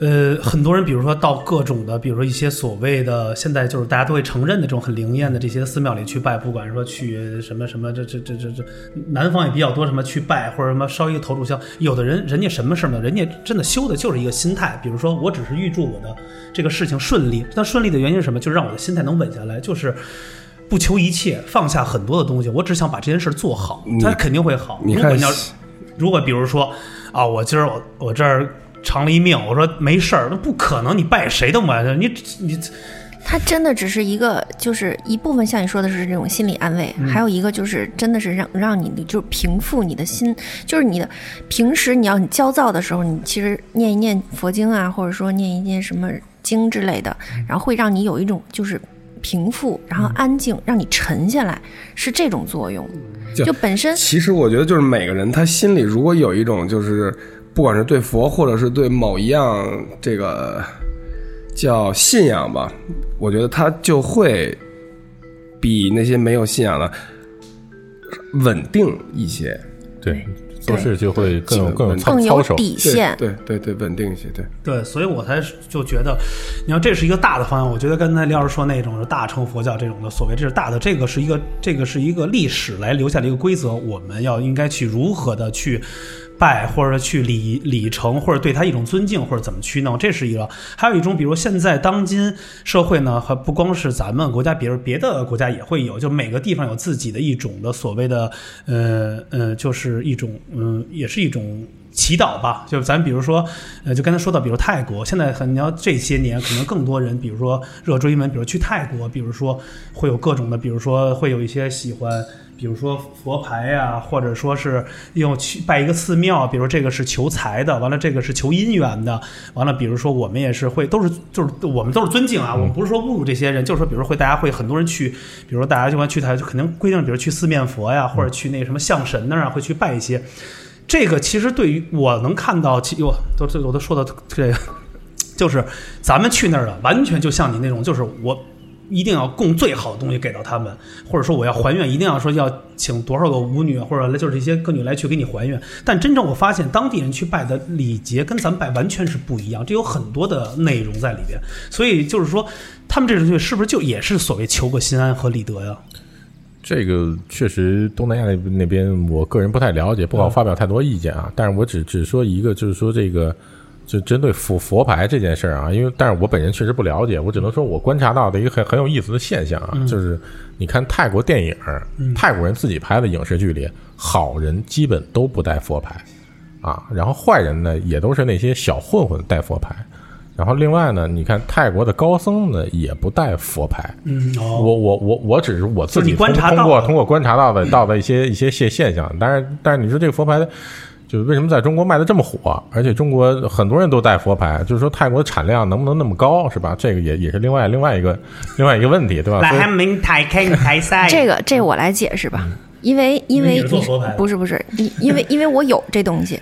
呃，很多人，比如说到各种的，比如说一些所谓的现在就是大家都会承认的这种很灵验的这些寺庙里去拜，不管说去什么什么，这这这这这，南方也比较多什么去拜或者什么烧一个头炷香，有的人人家什么事儿呢？人家真的修的就是一个心态，比如说我只是预祝我的这个事情顺利，那顺利的原因是什么？就是让我的心态能稳下来，就是。不求一切，放下很多的东西，我只想把这件事做好，它肯定会好。你看如果你要如果比如说啊，我今儿我我这儿偿了一命，我说没事儿，那不可能，你拜谁都没你你他真的只是一个，就是一部分像你说的是这种心理安慰，还有一个就是真的是让让你就是平复你的心，就是你的平时你要你焦躁的时候，你其实念一念佛经啊，或者说念一念什么经之类的，然后会让你有一种就是平复，然后安静，让你沉下来，是这种作用。就就本身其实我觉得就是每个人他心里如果有一种就是，不管是对佛或者是对某一样这个叫信仰吧，我觉得他就会比那些没有信仰的稳定一些。对，做事就会更有更有更有操守。底线。对对对，稳定一些。对，对，所以我才就觉得，你要这是一个大的方向。我觉得刚才李老师说那种是大乘佛教这种的，所谓这是大的，这个是一个这个是一个历史来留下的一个规则，我们要应该去如何的去。拜或者去礼礼成，或者对他一种尊敬，或者怎么去弄，这是一个。还有一种，比如现在当今社会呢，还不光是咱们国家，比如别的国家也会有，就每个地方有自己的一种的所谓的，呃呃，就是一种嗯，也是一种祈祷吧。就咱比如说，呃，就刚才说到，比如泰国，现在很你要这些年可能更多人，比如说热追门，比如去泰国，比如说会有各种的，比如说会有一些喜欢。比如说佛牌呀、或者说是用去拜一个寺庙，比如这个是求财的，完了这个是求姻缘的，完了比如说我们也是会都是就是我们都是尊敬啊，我们不是说侮辱这些人，就是说比如说会大家会很多人去，比如说大家就欢去他就肯定规定，比如去四面佛呀，或者去那什么象神那儿啊，会去拜一些。这个其实对于我能看到，其我都这我都说到这个，就是咱们去那儿了，完全就像你那种，就是我。一定要供最好的东西给到他们，或者说我要还愿，一定要说要请多少个舞女，或者就是一些歌女来去给你还愿。但真正我发现，当地人去拜的礼节跟咱们拜完全是不一样，这有很多的内容在里边。所以就是说，他们这种东西是不是就也是所谓求个心安和理得呀？这个确实东南亚那那边，我个人不太了解，不好发表太多意见啊。但是我只只说一个，就是说这个。就针对佛佛牌这件事儿啊，因为但是我本人确实不了解，我只能说我观察到的一个很很有意思的现象啊，就是你看泰国电影，泰国人自己拍的影视剧里，好人基本都不带佛牌啊，然后坏人呢也都是那些小混混带佛牌，然后另外呢，你看泰国的高僧呢也不带佛牌，嗯，哦，我我我我只是我自己观察通过通过观察到的到的一些一些现现象，但是但是你说这个佛牌，就是为什么在中国卖的这么火？而且中国很多人都带佛牌，就是说泰国的产量能不能那么高，是吧？这个也也是另外另外一个 *laughs* 另外一个问题，对吧？所以明台开台赛这个这我来解释吧，因为因为不是不是，因因为因为我有这东西，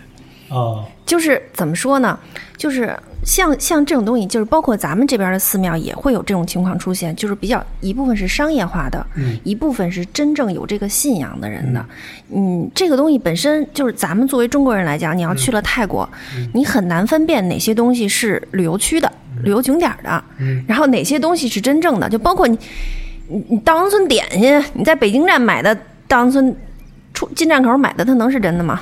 哦，就是怎么说呢？就是像像这种东西，就是包括咱们这边的寺庙也会有这种情况出现，就是比较一部分是商业化的，嗯一部分是真正有这个信仰的人的。嗯，这个东西本身就是咱们作为中国人来讲，你要去了泰国，你很难分辨哪些东西是旅游区的、旅游景点儿的，然后哪些东西是真正的，就包括你你你稻香村点心，你在北京站买的稻香村出进站口买的，它能是真的吗？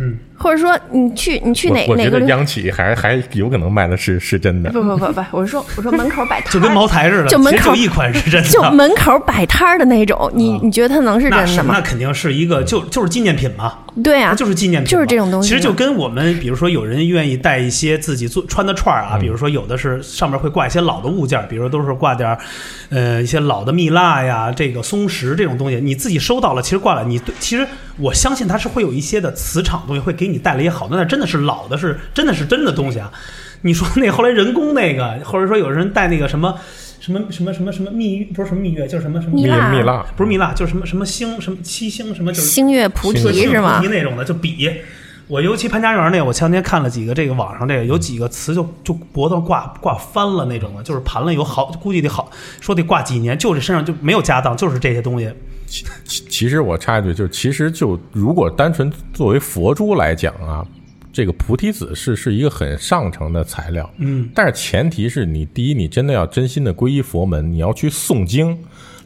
嗯，或者说你去你去哪我我觉哪个旅央企还还有可能卖的是是真的。不不不不，我是说我说门口摆摊儿，就跟茅台似的，就门口其实就一款是真的，就门口摆摊儿的那种，你你觉得它能是那是那真的吗？那肯定是一个就就是纪念品嘛，对啊，它就是纪念品嘛，就是这种东西其实就跟我们比如说有人愿意带一些自己做穿的串儿啊，比如说有的是上面会挂一些老的物件儿，比如说都是挂点儿呃一些老的蜜蜡呀，这个松石这种东西，你自己收到了，其实挂了，你对其实我相信它是会有一些的磁场东西会给你带了一些好多，那真的是老的是真的是真的东西啊。你说那后来人工那个，或者说有人带那个什么什么什么什么什么蜜月，不是什么蜜月，就是什么什么蜜蜡蜜蜡不是蜜蜡，就是什么什么星什么七星什么，就是星月菩提是吗提？那种的，就比。我尤其潘家园那个，我前两天看了几个这个网上这个有几个词就就脖子上挂挂翻了那种的，就是盘了有好估计得好说得挂几年，就这身上就没有家当，就是这些东西。其其实我插一句，就其实就如果单纯作为佛珠来讲啊，这个菩提子是是一个很上乘的材料，嗯，但是前提是你第一，你真的要真心的皈依佛门，你要去诵经，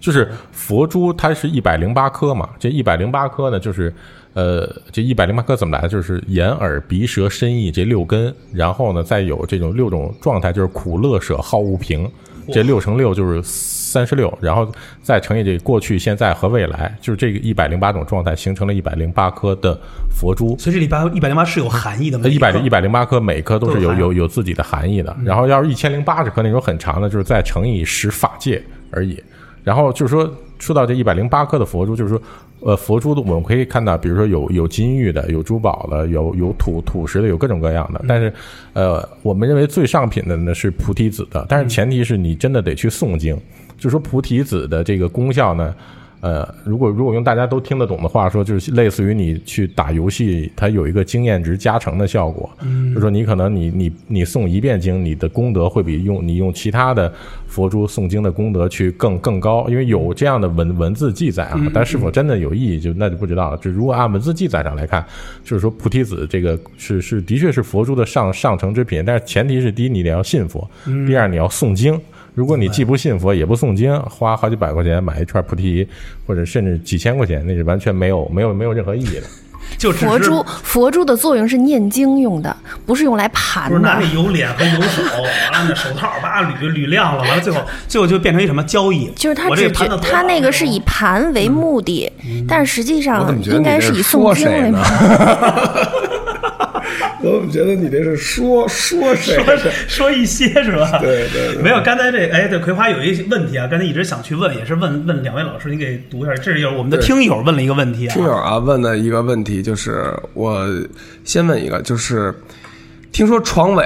就是佛珠它是一百零八颗嘛，这一百零八颗呢，就是呃，这一百零八颗怎么来的？就是眼耳鼻舌身意这六根，然后呢，再有这种六种状态，就是苦乐舍好恶平，这六乘六就是三十六，然后再乘以这过去、现在和未来，就是这个一百零八种状态形成了一百零八颗的佛珠。所以这里边一百零八是有含义的，吗一百一百百零八颗，每颗都是有有有有自己的含义的。然后要是一千零八十颗那种很长的，就是再乘以十法界而已。然后就是说，说到这一百零八颗的佛珠，就是说，呃，佛珠的我们可以看到，比如说有有金玉的，有珠宝的，有有土土石的，有各种各样的。但是，呃，我们认为最上品的呢是菩提子的，但是前提是你真的得去诵经。就说菩提子的这个功效呢，呃，如果如果用大家都听得懂的话说，就是类似于你去打游戏，它有一个经验值加成的效果。嗯，就说你可能你你你诵一遍经，你的功德会比用你用其他的佛珠诵经的功德去更更高，因为有这样的文文字记载啊。但是否真的有意义，就那就不知道了。就如果按文字记载上来看，就是说菩提子这个是是的确是佛珠的上上乘之品，但是前提是第一你得要信佛，第二你要诵经。如果你既不信佛也不诵经，花好几百块钱买一串菩提，或者甚至几千块钱，那是完全没有没有没有任何意义的。*laughs* 就佛珠佛珠的作用是念经用的，不是用来盘不是拿那的。油脸和油手，完了那手套叭捋捋亮了，完了最后 *laughs* 最后就变成一什么交易？就是他只他那个是以盘为目的，但是实际上应该是以诵经为目？*laughs* *laughs* 我怎么觉得你这是说说谁？说一些是吧？对对对没有。刚才这哎，对葵花有一些问题啊，刚才一直想去问，也是问问两位老师，你给读一下。这是有我们的听友问了一个问题啊，听友啊问的一个问题就是，我先问一个，就是听说床尾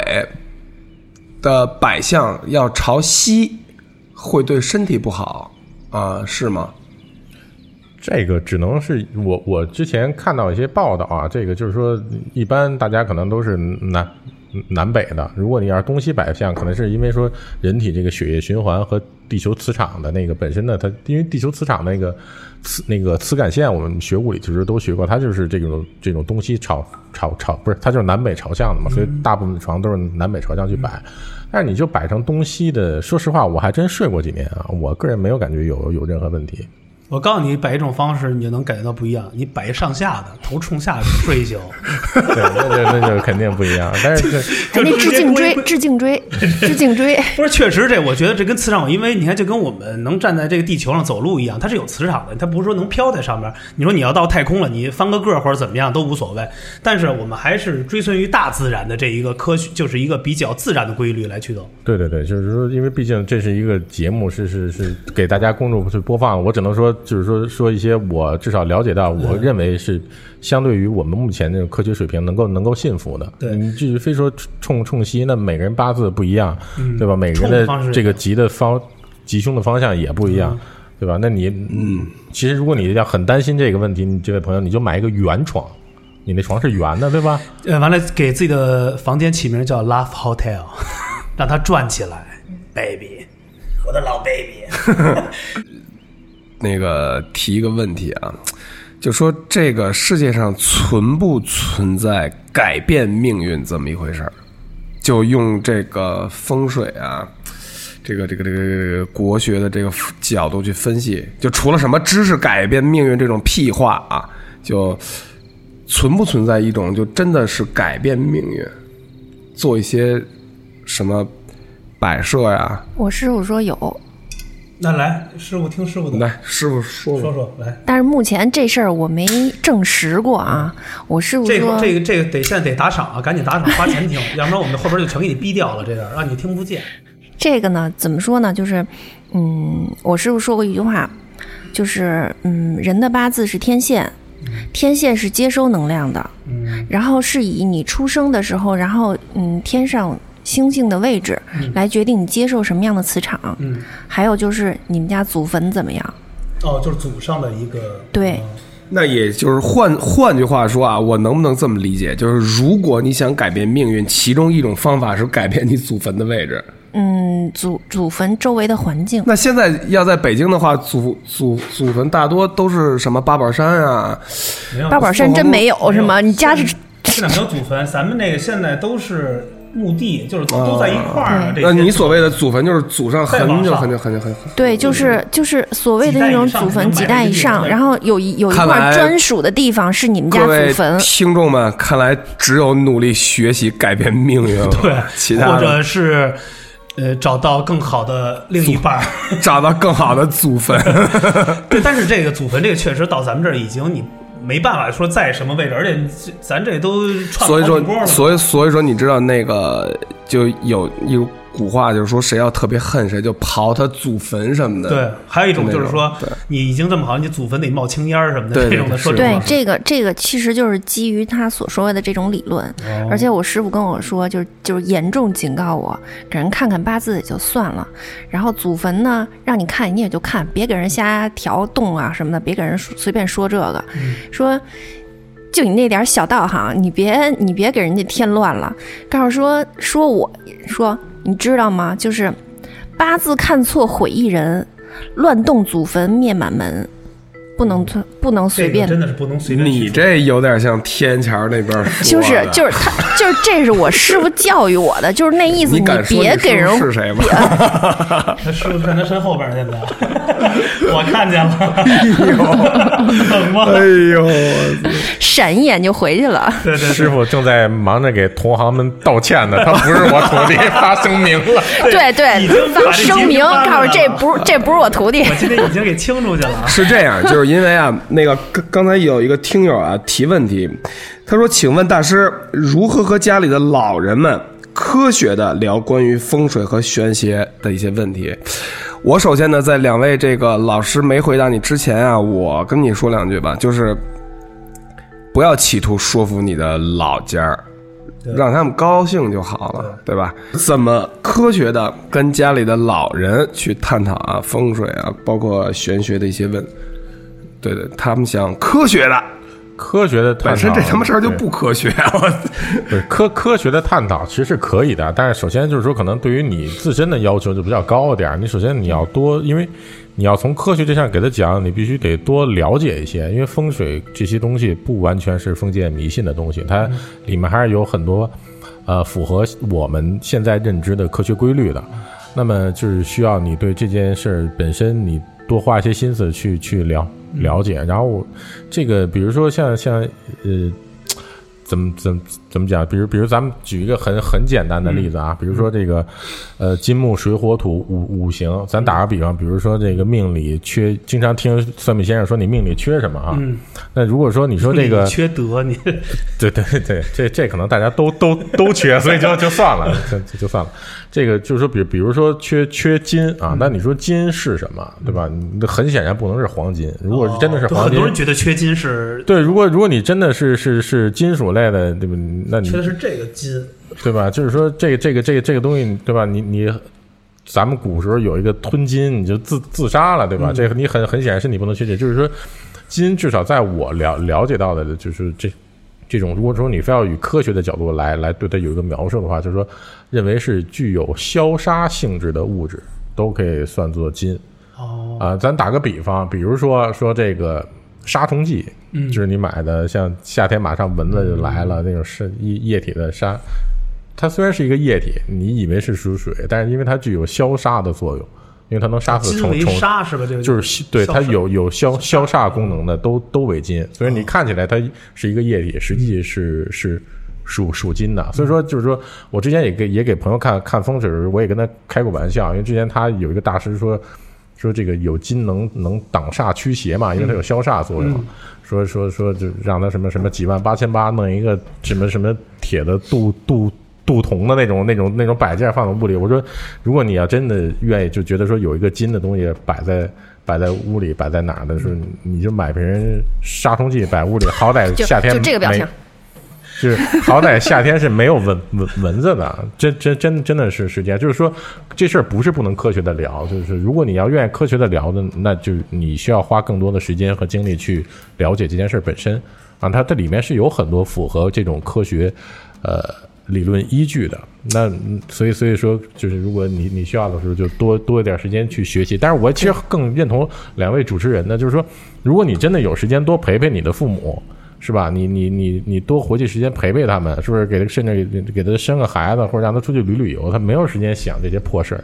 的摆向要朝西，会对身体不好啊、是吗？这个只能是我我之前看到一些报道啊，这个就是说，一般大家可能都是南南北的。如果你要是东西摆向，可能是因为说人体这个血液循环和地球磁场的那个本身呢，它因为地球磁场那个磁那个磁感线，我们学物理其实都学过，它就是这种这种东西朝朝朝不是，它就是南北朝向的嘛，所以大部分床都是南北朝向去摆。但是你就摆成东西的，说实话，我还真睡过几年啊，我个人没有感觉有有任何问题。我告诉你，摆一种方式，你就能感觉到不一样。你摆一上下的，头冲下去睡一宿，对，那就那就肯定不一样。但是这哎，那就直接致颈椎归，致颈椎，致颈椎。不是，确实这，我觉得这跟磁场，因为你看，就跟我们能站在这个地球上走路一样，它是有磁场的，它不是说能飘在上面。你说你要到太空了，你翻个个儿或者怎么样都无所谓。但是我们还是追随于大自然的这一个科学，就是一个比较自然的规律来去走。对对对，就是说，因为毕竟这是一个节目，是是是给大家公众去播放，我只能说，就是说说一些我至少了解到，我认为是相对于我们目前这种科学水平能够能够信服的。对你就是非说冲冲西，那每个人八字不一样，对吧？每个人的这个吉的方吉凶的方向也不一样。对吧？那你嗯，其实如果你要很担心这个问题，你这位朋友你就买一个圆床，你那床是圆的，对吧？呃，完了给自己的房间起名叫 Love Hotel，*laughs* 让它转起来，baby，我的老 baby。*laughs* 那个提一个问题啊，就说这个世界上存不存在改变命运这么一回事儿？就用这个风水啊，这个这个这个这个国学的这个角度去分析，就除了什么知识改变命运这种屁话啊，就存不存在一种就真的是改变命运，做一些什么摆设呀？我师傅说有，那来，师傅听师傅的，来，师傅说说。说说来。但是目前这事儿我没证实过啊。我师傅说这个这个这个得现在得打赏啊，赶紧打赏花钱听，要不然我们后边就全给你逼掉了，这样让你听不见。这个呢，怎么说呢？就是，嗯，我师傅说过一句话，就是，嗯，人的八字是天线，天线是接收能量的，嗯然后是以你出生的时候，然后，嗯，天上星星的位置来决定你接受什么样的磁场，嗯，还有就是你们家祖坟怎么样。哦，就是祖上的一个对嗯那也就是换换句话说啊，我能不能这么理解？就是如果你想改变命运，其中一种方法是改变你祖坟的位置。嗯，祖祖坟周围的环境，那现在要在北京的话，祖祖祖坟大多都是什么八宝山啊？八宝山真没有是吗？你家是现在没有祖坟，咱们那个现在都是墓地，就是都都在一块儿那你所谓的祖坟就是祖上很久很久很久很久。对，就是就是所谓的那种祖坟几代以上，然后有一有一块专属的地方是你们家祖坟。听众们，看来只有努力学习改变命运了。对，或其他或者是呃找到更好的另一半。*laughs* 找到更好的祖坟。*laughs* 对，但是这个祖坟这个确实到咱们这儿已经你没办法说在什么位置，而且咱这都串所以说。所以所以说，你知道那个就有一种古话，就是说谁要特别恨谁，就刨他祖坟什么的。对，还有一种就是说对，你已经这么好，你祖坟得冒青烟儿什么的，对对这种的说这种话这个这个其实就是基于他所说的这种理论，哦。而且我师傅跟我说，就是就是严重警告我，给人看看八字也就算了，然后祖坟呢让你看你也就看，别给人瞎调动啊什么的，别给人随便说这个，说就你那点小道行，你别你别给人家添乱了。告诉说说我说你知道吗？就是八字看错毁一人，乱动祖坟灭满门，不能不能随便真的是不能随便你这有点像天桥那边说的就是就是他就是这是我师傅教育我的，就是那意思，你敢说你别给人师傅是谁吗？*laughs* 他师傅在他身后边，现在我看见了，冷吗？哎呦，*laughs* 闪一眼就回去了。对对师傅正在忙着给同行们道歉呢，他不是我徒弟，发声明了。*laughs* 对对已经，发声明告诉这不是这不是我徒弟。我今天已经给清出去了啊。是这样，就是因为啊，那个刚刚才有一个听友啊提问题，他说：“请问大师，如何和家里的老人们科学的聊关于风水和玄学的一些问题？”我首先呢，在两位这个老师没回答你之前啊，我跟你说两句吧，就是不要企图说服你的老家儿。让他们高兴就好了，对吧？怎么科学的跟家里的老人去探讨啊风水啊，包括玄学的一些问，对对，他们想科学的，科学的探讨本身这他妈事儿就不科学，我对科科学的探讨其实是可以的，但是首先就是说，可能对于你自身的要求就比较高一点儿。你首先你要多，因为你要从科学这项给他讲，你必须得多了解一些，因为风水这些东西不完全是封建迷信的东西，它里面还是有很多呃符合我们现在认知的科学规律的。那么就是需要你对这件事儿本身你多花一些心思去去了了解，然后这个比如说像像呃。怎么怎么怎么讲？比如比如咱们举一个很很简单的例子啊，比如说这个，呃，金木水火土五五行，咱打个比方，比如说这个命里缺，经常听算命先生说你命里缺什么啊？嗯，那如果说你说这个缺德，你对对对，这这可能大家都都都缺，所以就就算了，就就就算了。这个就是说，比比如说缺缺金啊，那你说金是什么，对吧？你很显然不能是黄金。如果是真的是哦黄金，很多人觉得缺金是对，如果如果你真的是是是金属类的，对吧？那你缺的是这个金，对吧？就是说这个这个这个这个东西，对吧？你你。咱们古时候有一个吞金，你就自自杀了，对吧？这个你很很显然是你不能确定，就是说，金至少在我了了解到的，就是这这种，如果说你非要以科学的角度来来对它有一个描述的话，就是说认为是具有消杀性质的物质都可以算作金。哦，啊，咱打个比方，比如说说这个杀虫剂，嗯就是你买的，像夏天马上蚊子就来了、那种是液液体的杀，它虽然是一个液体，你以为是属水，但是因为它具有消杀的作用，因为它能杀死虫虫。沙是吧？这个就是对它有有消消杀功能的，都都为金，所以你看起来它是一个液体，实际是是属属金的。所以说，就是说我之前也给也给朋友看看风水我也跟他开过玩笑，因为之前他有一个大师说说这个有金能能挡煞驱邪嘛，因为它有消煞作用。说说说就让他什么什么几万八千八弄一个什么什么铁的镀镀镀铜的那种那种那种摆件放在屋里。我说，如果你要真的愿意，就觉得说有一个金的东西摆在摆在屋里，摆在哪儿的时候，你就买瓶杀虫剂摆屋里，好歹夏天就这个表情没。是好歹夏天是没有蚊蚊蚊子的，真真真真的是是这样。就是说，这事儿不是不能科学的聊，就是如果你要愿意科学的聊的，那就你需要花更多的时间和精力去了解这件事儿本身啊。它这里面是有很多符合这种科学呃理论依据的。那所以所以说，就是如果你你需要的时候，就多多一点时间去学习。但是我其实更认同两位主持人的，就是说，如果你真的有时间多陪陪你的父母。是吧？你你你你多回去时间陪陪他们，是不是？给他甚至给给他生个孩子，或者让他出去旅旅游，他没有时间想这些破事儿。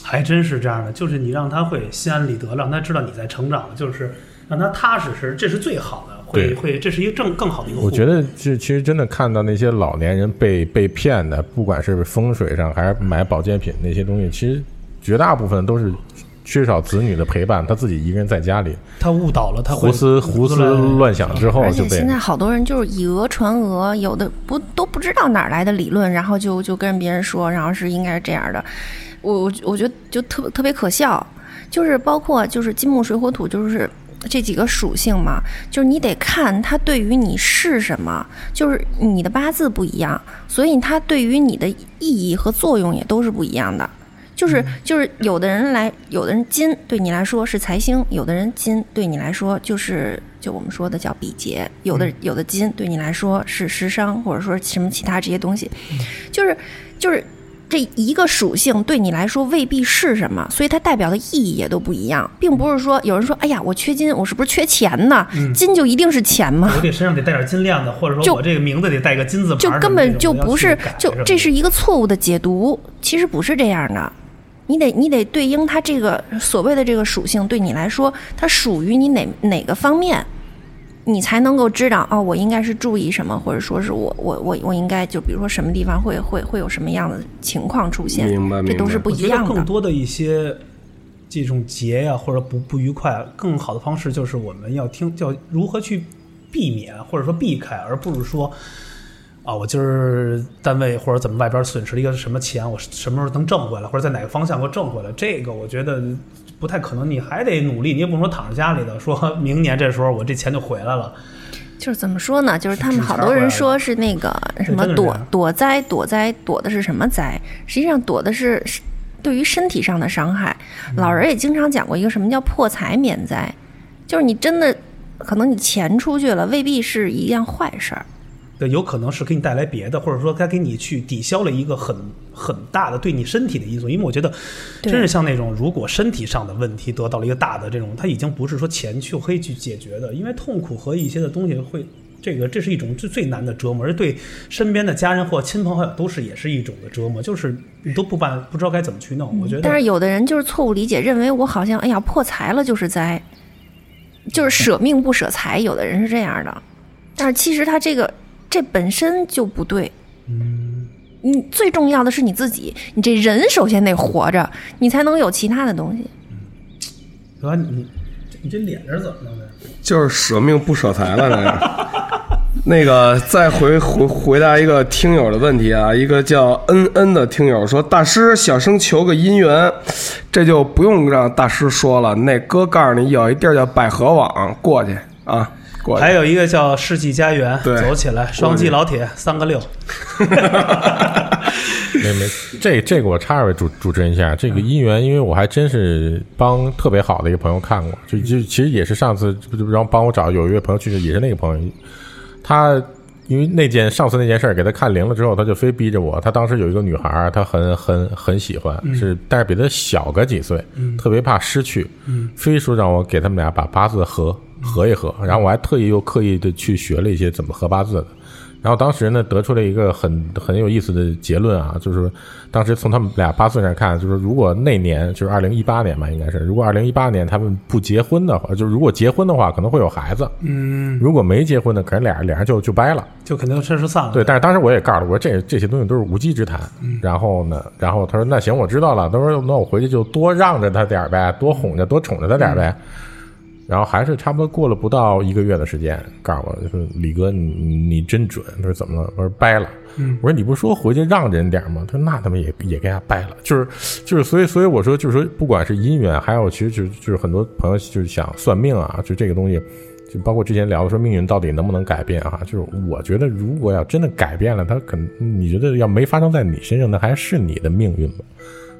还真是这样的，就是你让他会心安理得，让他知道你在成长，就是让他踏实是，这是最好的，会对会，这是一个正更好的一个。我觉得这其实真的看到那些老年人被被骗的，不管是风水上还是买保健品那些东西，其实绝大部分都是缺少子女的陪伴，他自己一个人在家里他误导了，他胡思胡思乱乱想之后而就被且现在好多人就是以讹传讹，有的不都不知道哪儿来的理论，然后就就跟别人说，然后是应该是这样的。我我我觉得就特特别可笑，就是包括就是金木水火土，就是这几个属性嘛，就是你得看它对于你是什么，就是你的八字不一样，所以它对于你的意义和作用也都是不一样的。就是就是有的人来，有的人金对你来说是财星，有的人金对你来说就是就我们说的叫比劫，有的有的金对你来说是食伤，或者说什么其他这些东西，就是就是这一个属性对你来说未必是什么，所以它代表的意义也都不一样，并不是说有人说哎呀我缺金，我是不是缺钱呢？金就一定是钱吗？我得身上得带点金链子，或者说就我这个名字得带个金字牌儿什么的，就根本就不是就这是一个错误的解读，其实不是这样的。你得你得对应它这个所谓的这个属性，对你来说，它属于你哪哪个方面，你才能够知道哦，我应该是注意什么，或者说是我我我我应该就比如说什么地方会会会有什么样的情况出现，明白明白这都是不我觉得一样的。更多的一些这种结呀、或者不不愉快，更好的方式就是我们要听，要如何去避免或者说避开，而不是说啊，我今儿单位或者怎么外边损失了一个什么钱，我什么时候能挣回来，或者在哪个方向给我挣回来，这个我觉得不太可能。你还得努力，你也不能说躺在家里的，说 *laughs* 明年这时候我这钱就回来了。就是怎么说呢？就是他们好多人说是那个什么躲躲灾，躲灾躲的是什么灾？实际上躲的是是对于身体上的伤害。嗯老人也经常讲过一个什么叫破财免灾，就是你真的可能你钱出去了，未必是一件坏事儿。对，有可能是给你带来别的，或者说他给你去抵消了一个很很大的对你身体的因素。因为我觉得，真是像那种如果身体上的问题得到了一个大的这种，它已经不是说钱就可以去解决的，因为痛苦和一些的东西会。这个这是一种最最难的折磨，而对身边的家人或亲朋好友都是也是一种的折磨，就是你都不办不知道该怎么去弄。我觉得，但是有的人就是错误理解，认为我好像哎呀破财了就是灾，就是舍命不舍财。有的人是这样的，但是其实他这个这本身就不对。嗯，你最重要的是你自己，你这人首先得活着，你才能有其他的东西。哥，你你你这脸是怎么弄的？就是舍命不舍财了，那个。那个，再回回回答一个听友的问题啊，一个叫恩恩的听友说：“大师小生求个姻缘，这就不用让大师说了。那哥告诉你，有一地儿叫百合网，过去啊。还有一个叫世纪佳缘，对。走起来，双击老铁，三个六。*laughs* 没没，这这个我插一位主主持人一下，这个姻缘，因为我还真是帮特别好的一个朋友看过，就就其实也是上次不就让帮我找有一位朋友去世，也是那个朋友，他因为那件上次那件事儿给他看灵了之后，他就非逼着我。他当时有一个女孩儿，他很很很喜欢，是但是比他小个几岁，特别怕失去，非说让我给他们俩把八字合合一合。然后我还特意又刻意的去学了一些怎么合八字的。然后当时呢，得出了一个很很有意思的结论啊，就是当时从他们俩八字上看，就是如果那年就是二零一八年吧，应该是如果二零一八年他们不结婚的话，就是如果结婚的话，可能会有孩子。嗯，如果没结婚的，可能俩人俩人就就掰了。就肯定确实散了。对，但是当时我也告诉他，我说这这些东西都是无稽之谈。然后呢，然后他说那行，我知道了。他说那我回去就多让着他点儿呗，多哄着，多宠着他点儿呗。然后还是差不多过了不到一个月的时间，告诉我说李哥，你你你真准。他说怎么了？我说掰了。我说你不说回去让人点吗？他说那他们也也给他掰了。就是就是，所以所以我说就是说，不管是姻缘，还有其实就就是很多朋友就是想算命啊，就这个东西。就包括之前聊的说命运到底能不能改变啊？就是我觉得，如果要真的改变了，他可能你觉得要没发生在你身上，那还是你的命运吗？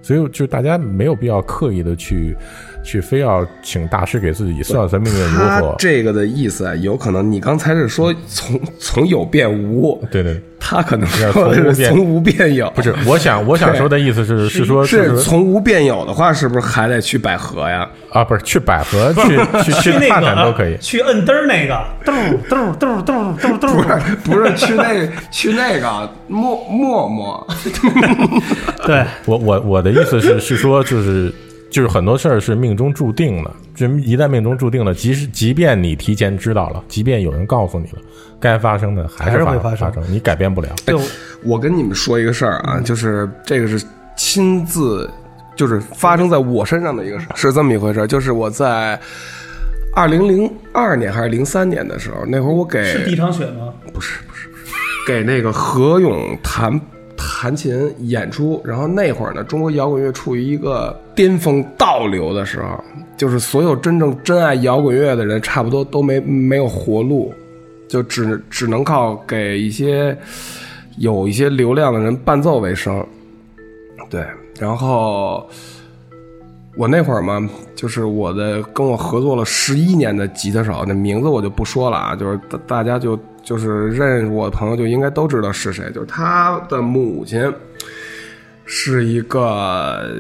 所以就大家没有必要刻意的去去非要请大师给自己算算命运如他何。这个的意思啊，有可能你刚才是说从 *laughs* 从有变无，对对，他可能是 *laughs* 从无变。是从无变有，不是，我想我想说的意思是是说是是从无变有的话，是不是还得去百合呀？啊，不是去百合去 *laughs* 去去那看个看都可以。去摁灯儿那个，嘟嘟嘟嘟嘟嘟，不是不是去那去那个陌陌陌，对，我我我的意思是是说，就是就是很多事儿是命中注定的，就一旦命中注定了，即使即便你提前知道了，即便有人告诉你了，该发生的还还是会发生生，你改变不了。就我跟你们说一个事儿啊，就是这个是亲自，就是发生在我身上的一个事儿，是这么一回事儿，就是我在二零零二年还是零三年的时候，那会儿我给是第一场雪吗？不是不是不是，给那个何勇弹弹琴演出，然后那会儿呢，中国摇滚乐处于一个巅峰倒流的时候，就是所有真正真爱摇滚乐的人，差不多都没没有活路，就只只能靠给一些有一些流量的人伴奏为生。对，然后我那会儿嘛，就是我的跟我合作了十一年的吉他手，那名字我就不说了啊，就是大大家就就是认识我的朋友就应该都知道是谁，就是他的母亲是一个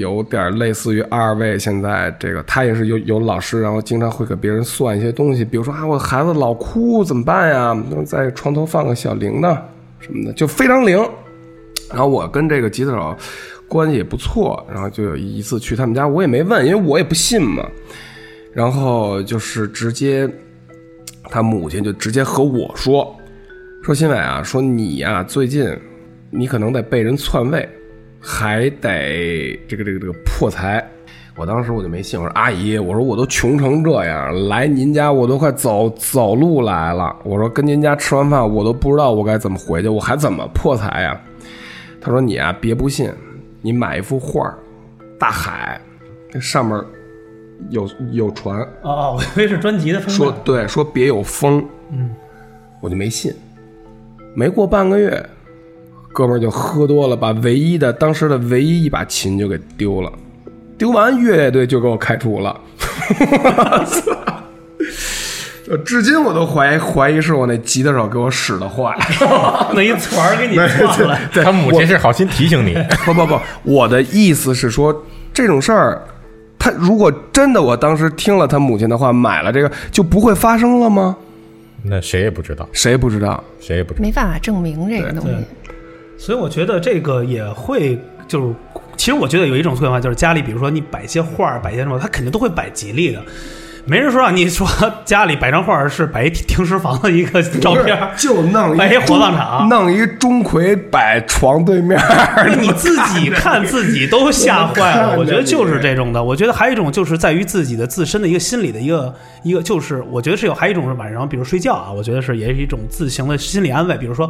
有点类似于二位现在这个，他也是有有老师，然后经常会给别人算一些东西，比如说啊，我孩子老哭怎么办呀？在床头放个小铃铛什么的，就非常灵。然后我跟这个吉他手关系也不错，然后就有一次去他们家，我也没问，因为我也不信嘛。然后就是直接，他母亲就直接和我说，说新伟啊，说你呀、最近你可能得被人篡位，还得这个这个这个破财。我当时我就没信，我说阿姨，我说我都穷成这样，来您家我都快走走路来了，我说跟您家吃完饭我都不知道我该怎么回去，我还怎么破财呀？他说：“你啊，别不信，你买一幅画，大海，那上面有有船，哦，我以为是专辑的封面。说对，说别有风。嗯，我就没信。没过半个月，哥们儿就喝多了，把唯一的当时的唯一一把琴就给丢了。丢完乐队就给我开除了。就至今我都怀疑怀疑是我那吉他手给我使的坏。*laughs* 那一团儿给你 *laughs* 撞了。他母亲是好心提醒你，*laughs* 不不不，我的意思是说，这种事儿，他如果真的我当时听了他母亲的话，买了这个，就不会发生了吗？那谁也不知道，谁不知道？谁也不知道。没办法证明这个东西。所以我觉得这个也会就是。其实我觉得有一种做法，就是家里，比如说你摆一些画儿，摆一些什么，他肯定都会摆吉利的。没人说让你说家里摆张画儿是摆一停尸房的一个照片儿，就弄摆一火葬场，弄一钟馗摆床对面儿，你自己 *laughs* 看自己都吓坏了。我觉得就是这种的。我觉得还有一种就是在于自己的自身的一个心理的一个一个，就是我觉得是有还有一种是晚上比如睡觉啊，我觉得是也是一种自行的心理安慰。比如说，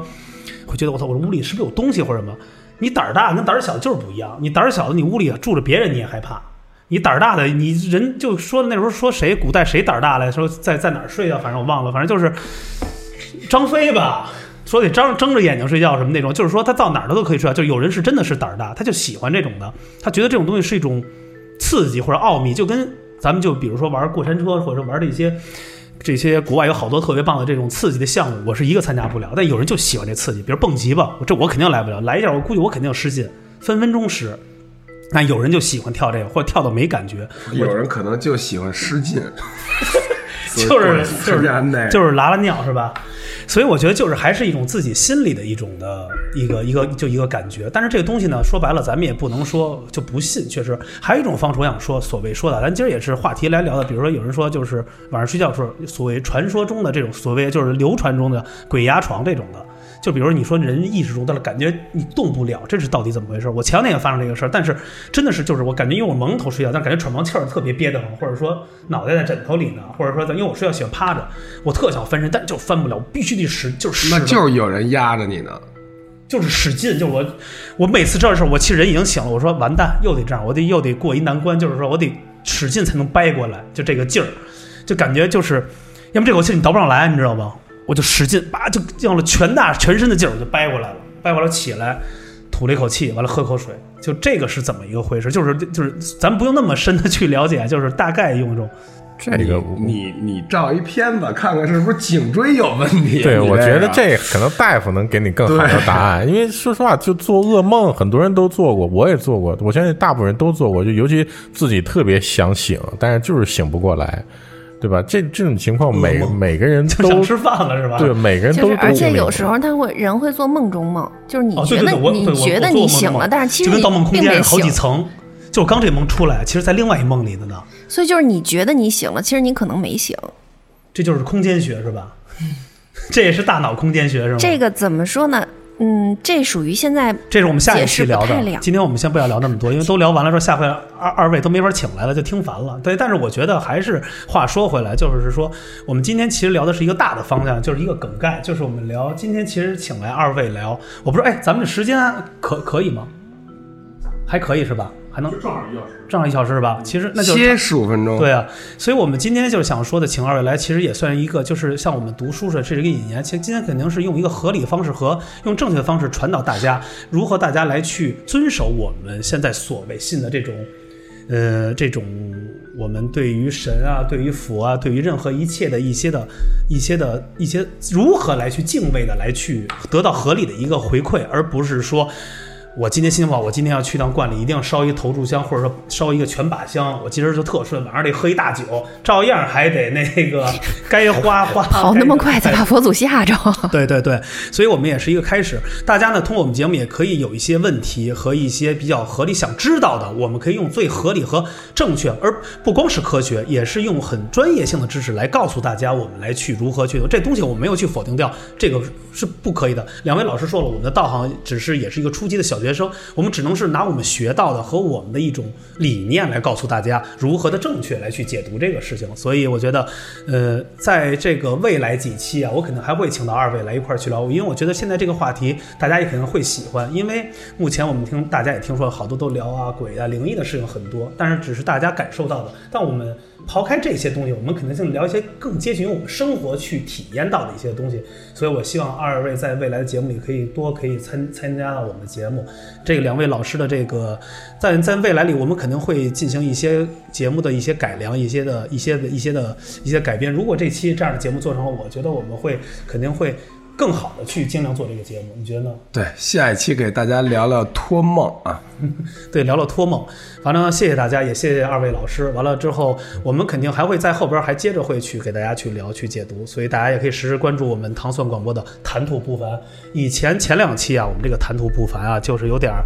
会觉得我操，我这屋里是不是有东西或者什么？你胆儿大跟胆儿小就是不一样。你胆儿小的，你屋里住着别人你也害怕。你胆儿大的，你人就说那时候说谁古代谁胆儿大来说在在哪儿睡觉，反正我忘了，反正就是张飞吧，说得张睁着眼睛睡觉什么那种，就是说他到哪儿他都可以睡觉。就有人是真的是胆儿大，他就喜欢这种的，他觉得这种东西是一种刺激或者奥秘，就跟咱们就比如说玩过山车或者玩这些这些国外有好多特别棒的这种刺激的项目，我是一个参加不了。但有人就喜欢这刺激，比如蹦极吧，这我肯定来不了。来一下，我估计我肯定失禁，分分钟失。那有人就喜欢跳这个，或者跳到没感觉，*laughs* 有人可能就喜欢失禁，*laughs* 就是就是就是拉拉尿是吧？所以我觉得就是还是一种自己心里的一种的一个一个就一个感觉。但是这个东西呢，说白了咱们也不能说就不信，确实还有一种方式，我想说，所谓说的，咱今儿也是话题来聊的。比如说有人说就是晚上睡觉时候，所谓传说中的这种所谓就是流传中的鬼压床这种的。就比如你说人意识中的感觉你动不了，这是到底怎么回事？我前两天也发生这个事儿，但是真的是就是我感觉因为我蒙头睡觉，但感觉喘不上气儿，特别憋得慌，或者说脑袋在枕头里呢，或者说因为我睡觉喜欢趴着，我特想翻身，但就翻不了，我必须得使，就是那就是有人压着你呢，就是使劲，就是我我每次这事儿，我其实人已经醒了，我说完蛋，又得这样，我得又得过一难关，就是说我得使劲才能掰过来，就这个劲儿，就感觉就是要么这口气你倒不上来，你知道吗？我就使劲，叭就用了全大全身的劲儿，我就掰过来了，掰过来起来，吐了一口气，完了喝口水，就这个是怎么一个回事？就是就是，咱不用那么深的去了解，就是大概用一种。这个你你照一片子看看是不是颈椎有问题？对，我觉得这可能大夫能给你更好的答案，因为说实话，就做噩梦，很多人都做过，我也做过，我相信大部分人都做过，就尤其自己特别想醒，但是就是醒不过来。对吧？这这种情况，每每个人都想吃饭了，是吧？对，每个人都。而且有时候他会人会做梦中梦，就是你觉得你觉得你醒了，但是其实就跟盗梦空间好几。层，就刚这梦出来，其实在另外一梦里的呢。所以就是你觉得你醒了，其实你可能没醒。这就是空间学，是吧？*laughs* 这也是大脑空间学，是吗？这个怎么说呢？嗯，这属于现在，这是我们下一期聊的。今天我们先不要聊那么多，因为都聊完了之后，下回二二位都没法请来了，就听烦了。对，但是我觉得还是话说回来，就是说，我们今天其实聊的是一个大的方向，就是一个梗概，就是我们聊今天其实请来二位聊，我不知道，哎，咱们这时间可可以吗？还可以是吧？还能正好一小时，正好一小时是吧？其实那就歇十五分钟。对啊，所以我们今天就是想说的，请二位来，其实也算是一个，就是像我们读书似的，这是一个引言。其实今天肯定是用一个合理的方式和用正确的方式传导大家，如何大家来去遵守我们现在所谓信的这种，呃，这种我们对于神啊、对于佛啊、对于任何一切的一些的、一些的一些如何来去敬畏的，来去得到合理的一个回馈，而不是说。我今天心情不好，我今天要去趟观里，一定要烧一投注香，或者说烧一个全把香。我今儿就特顺，晚上得喝一大酒，照样还得那个 *laughs* 该花花。跑那么快，再把佛祖吓着。*laughs* 对对对，所以我们也是一个开始。大家呢，通过我们节目也可以有一些问题和一些比较合理想知道的，我们可以用最合理和正确，而不光是科学，也是用很专业性的知识来告诉大家，我们来去如何去这东西，我没有去否定掉，这个是不可以的。两位老师说了，我们的道行只是也是一个初级的小学。学生，我们只能是拿我们学到的和我们的一种理念来告诉大家如何的正确来去解读这个事情。所以我觉得，呃，在这个未来几期啊，我肯定还会请到二位来一块儿去聊，因为我觉得现在这个话题大家也肯定会喜欢。因为目前我们听大家也听说好多都聊啊鬼啊灵异的事情很多，但是只是大家感受到的，但我们。抛开这些东西，我们肯定性聊一些更接近于我们生活去体验到的一些东西。所以我希望二位在未来的节目里可以多可以参参加到我们的节目。这个两位老师的这个，在在未来里，我们肯定会进行一些节目的一些改良，一些的一些的一些的一些改编。如果这期这样的节目做成了，我觉得我们会肯定会。更好的去尽量做这个节目，你觉得呢？对，下一期给大家聊聊托梦啊，*laughs* 对，聊聊托梦。反正谢谢大家，也谢谢二位老师。完了之后，我们肯定还会在后边还接着会去给大家去聊、去解读，所以大家也可以时时关注我们糖蒜广播的谈吐不凡。以前前两期啊，我们这个谈吐不凡啊，就是有点儿，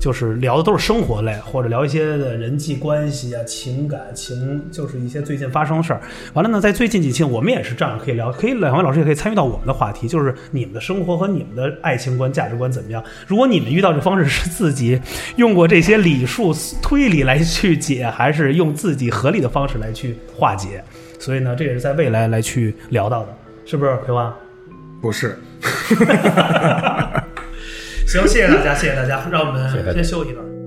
就是聊的都是生活类，或者聊一些的人际关系啊、情感情，就是一些最近发生的事儿。完了呢，在最近几期，我们也是这样可以聊，可以两位老师也可以参与到我们的话题，就是。你们的生活和你们的爱情观、价值观怎么样？如果你们遇到这方式是自己用过这些礼数推理来去解，还是用自己合理的方式来去化解？所以呢，这也是在未来来去聊到的，是不是？葵花？不是。*laughs* *laughs* 行，谢谢大家，谢谢大家，让我们先休息一段。